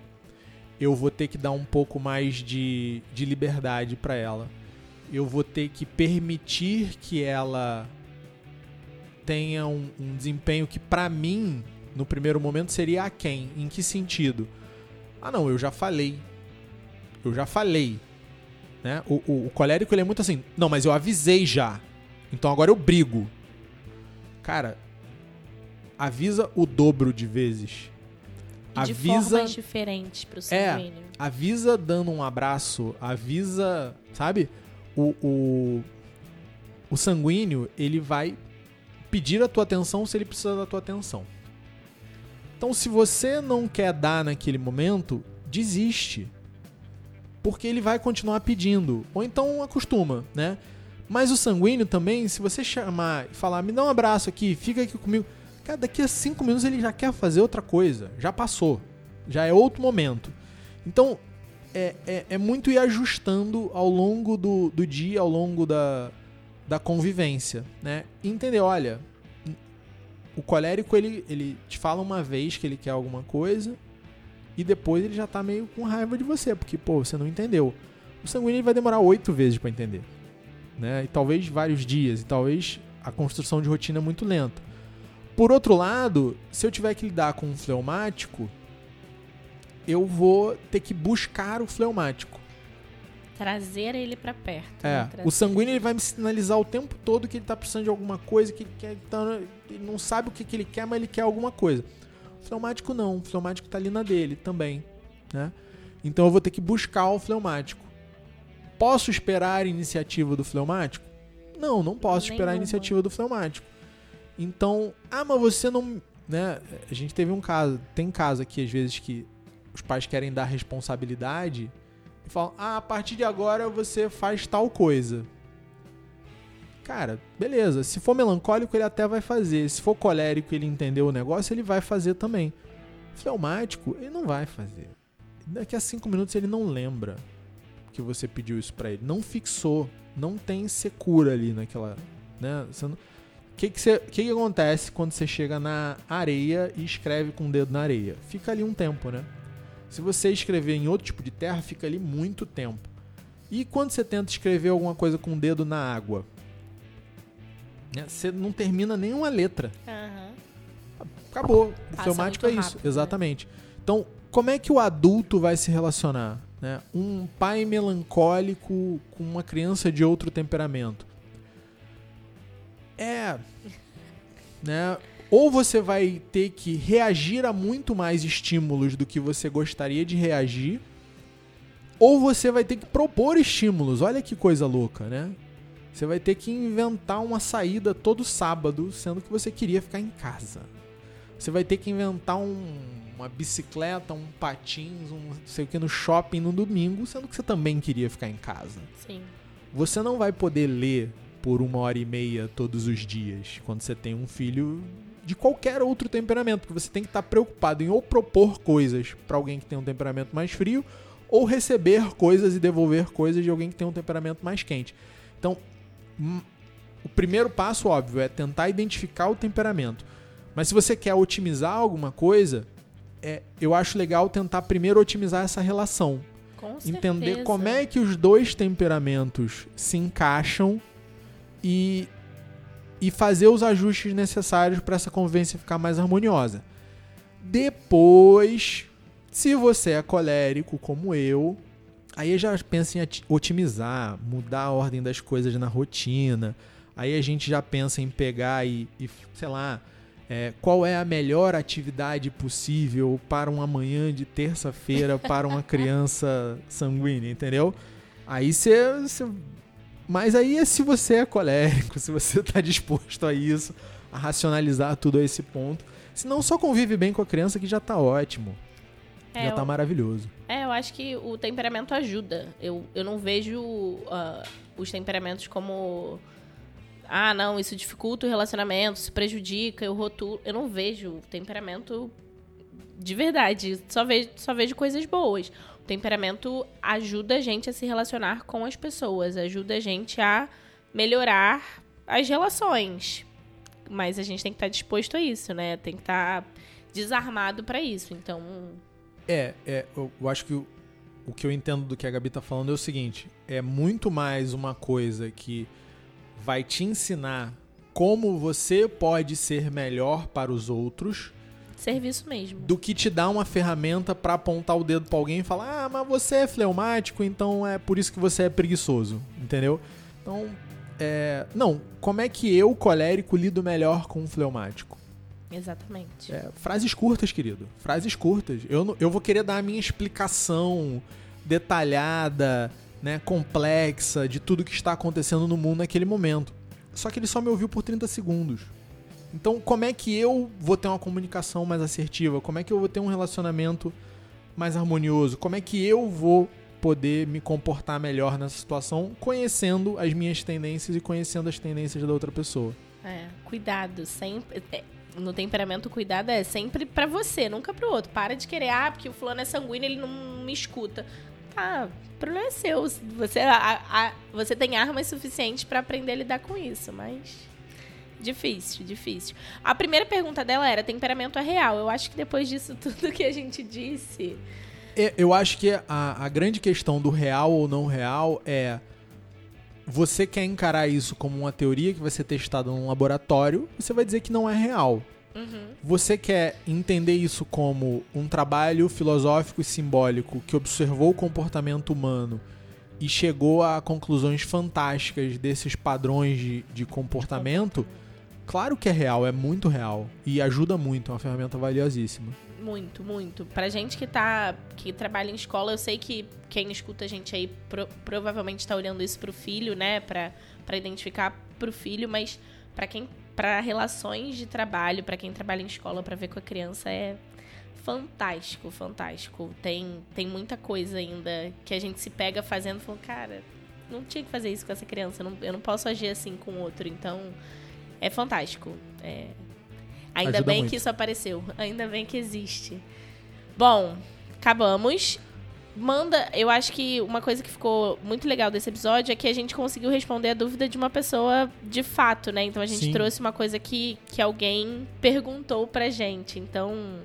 Eu vou ter que dar um pouco mais de, de liberdade para ela. Eu vou ter que permitir que ela tenha um, um desempenho que, para mim, no primeiro momento, seria a quem? Em que sentido? Ah, não, eu já falei. Eu já falei. Né? O, o, o colérico ele é muito assim, não, mas eu avisei já. Então agora eu brigo. Cara, avisa o dobro de vezes. E avisa, formas diferentes pro sanguíneo. É, avisa dando um abraço, avisa, sabe? O, o, o sanguíneo, ele vai pedir a tua atenção se ele precisa da tua atenção. Então, se você não quer dar naquele momento, desiste. Porque ele vai continuar pedindo. Ou então acostuma, né? Mas o sanguíneo também, se você chamar e falar, me dá um abraço aqui, fica aqui comigo. Cara, daqui a cinco minutos ele já quer fazer outra coisa. Já passou. Já é outro momento. Então, é, é, é muito ir ajustando ao longo do, do dia, ao longo da, da convivência, né? E entender, olha, o colérico ele, ele te fala uma vez que ele quer alguma coisa e depois ele já tá meio com raiva de você, porque, pô, você não entendeu. O sanguíneo vai demorar oito vezes para entender, né? E talvez vários dias, e talvez a construção de rotina é muito lenta. Por outro lado, se eu tiver que lidar com um fleumático, eu vou ter que buscar o fleumático. Trazer ele para perto. É. Né? O sanguíneo ele vai me sinalizar o tempo todo que ele tá precisando de alguma coisa, que ele quer. Tá, ele não sabe o que, que ele quer, mas ele quer alguma coisa. Fleumático não. O fleumático tá ali na dele também. Né? Então eu vou ter que buscar o fleumático. Posso esperar a iniciativa do fleumático? Não, não posso esperar a iniciativa do fleumático. Então, ah, mas você não. Né? A gente teve um caso, tem caso aqui às vezes que os pais querem dar responsabilidade e falam: ah, a partir de agora você faz tal coisa. Cara, beleza. Se for melancólico, ele até vai fazer. Se for colérico ele entendeu o negócio, ele vai fazer também. Fleumático, ele não vai fazer. Daqui a cinco minutos ele não lembra que você pediu isso para ele. Não fixou. Não tem secura ali naquela. Né? Você não o que, que, que, que acontece quando você chega na areia e escreve com o dedo na areia? Fica ali um tempo, né? Se você escrever em outro tipo de terra, fica ali muito tempo. E quando você tenta escrever alguma coisa com o dedo na água? Né? Você não termina nenhuma letra. Uhum. Acabou. O filmático é isso. Rápido, né? Exatamente. Né? Então, como é que o adulto vai se relacionar? Né? Um pai melancólico com uma criança de outro temperamento é. Né? Ou você vai ter que reagir a muito mais estímulos do que você gostaria de reagir, ou você vai ter que propor estímulos. Olha que coisa louca, né? Você vai ter que inventar uma saída todo sábado, sendo que você queria ficar em casa. Você vai ter que inventar um, uma bicicleta, um patins, um sei o que no shopping no domingo, sendo que você também queria ficar em casa. Sim. Você não vai poder ler por uma hora e meia todos os dias, quando você tem um filho de qualquer outro temperamento, porque você tem que estar preocupado em ou propor coisas para alguém que tem um temperamento mais frio, ou receber coisas e devolver coisas de alguém que tem um temperamento mais quente. Então, o primeiro passo, óbvio, é tentar identificar o temperamento. Mas se você quer otimizar alguma coisa, é, eu acho legal tentar primeiro otimizar essa relação. Com Entender certeza. como é que os dois temperamentos se encaixam e, e fazer os ajustes necessários para essa convivência ficar mais harmoniosa. Depois, se você é colérico como eu, aí já pensa em otimizar, mudar a ordem das coisas na rotina. Aí a gente já pensa em pegar e, e sei lá, é, qual é a melhor atividade possível para um amanhã de terça-feira para uma criança sanguínea, entendeu? Aí você mas aí é se você é colérico, se você está disposto a isso, a racionalizar tudo a esse ponto. Se não, só convive bem com a criança que já está ótimo. É, já está maravilhoso. É, eu acho que o temperamento ajuda. Eu, eu não vejo uh, os temperamentos como ah, não, isso dificulta o relacionamento, isso prejudica, eu rotulo. Eu não vejo temperamento de verdade. Só vejo, só vejo coisas boas. O temperamento ajuda a gente a se relacionar com as pessoas, ajuda a gente a melhorar as relações. Mas a gente tem que estar disposto a isso, né? Tem que estar desarmado para isso. Então. É, é eu, eu acho que o, o que eu entendo do que a Gabi tá falando é o seguinte: é muito mais uma coisa que vai te ensinar como você pode ser melhor para os outros. Serviço mesmo. Do que te dar uma ferramenta para apontar o dedo para alguém e falar: "Ah, mas você é fleumático, então é por isso que você é preguiçoso", entendeu? Então, é, não, como é que eu, colérico, lido melhor com um fleumático? Exatamente. É, frases curtas, querido. Frases curtas. Eu, eu vou querer dar a minha explicação detalhada, né, complexa de tudo que está acontecendo no mundo naquele momento. Só que ele só me ouviu por 30 segundos. Então, como é que eu vou ter uma comunicação mais assertiva? Como é que eu vou ter um relacionamento mais harmonioso? Como é que eu vou poder me comportar melhor nessa situação, conhecendo as minhas tendências e conhecendo as tendências da outra pessoa? É, cuidado, sempre. No temperamento, cuidado é sempre para você, nunca pro outro. Para de querer, ah, porque o fulano é sanguíneo, ele não me escuta. Tá, o problema é seu. Você, a, a, você tem armas suficientes para aprender a lidar com isso, mas. Difícil, difícil. A primeira pergunta dela era: temperamento é real? Eu acho que depois disso tudo que a gente disse. É, eu acho que a, a grande questão do real ou não real é. Você quer encarar isso como uma teoria que vai ser testada num laboratório, você vai dizer que não é real. Uhum. Você quer entender isso como um trabalho filosófico e simbólico que observou o comportamento humano e chegou a conclusões fantásticas desses padrões de, de comportamento? Claro que é real, é muito real. E ajuda muito, é uma ferramenta valiosíssima. Muito, muito. Pra gente que tá. que trabalha em escola, eu sei que quem escuta a gente aí pro, provavelmente tá olhando isso pro filho, né? Pra, pra identificar pro filho, mas para quem para relações de trabalho, para quem trabalha em escola, para ver com a criança é fantástico, fantástico. Tem, tem muita coisa ainda que a gente se pega fazendo, falando, cara, não tinha que fazer isso com essa criança, não, eu não posso agir assim com outro. Então, é fantástico. É... Ainda Ajuda bem muito. que isso apareceu, ainda bem que existe. Bom, acabamos manda. Eu acho que uma coisa que ficou muito legal desse episódio é que a gente conseguiu responder a dúvida de uma pessoa de fato, né? Então a gente Sim. trouxe uma coisa que, que alguém perguntou pra gente. Então.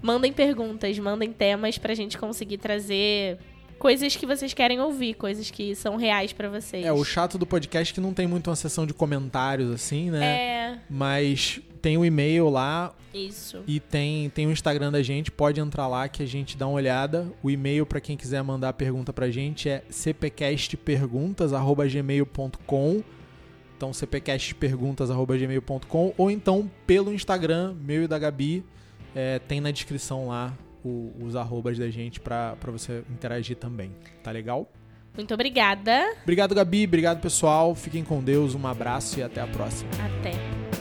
Mandem perguntas, mandem temas pra gente conseguir trazer coisas que vocês querem ouvir, coisas que são reais para vocês. É, o chato do podcast é que não tem muito uma sessão de comentários assim, né? É. Mas tem o um e-mail lá. Isso. E tem, tem o Instagram da gente, pode entrar lá que a gente dá uma olhada. O e-mail para quem quiser mandar pergunta pra gente é cpcastperguntas@gmail.com. Então cpcastperguntas@gmail.com ou então pelo Instagram, meu e da Gabi, é, tem na descrição lá o, os arrobas da gente para você interagir também. Tá legal? Muito obrigada. Obrigado, Gabi. Obrigado, pessoal. Fiquem com Deus. Um abraço e até a próxima. Até.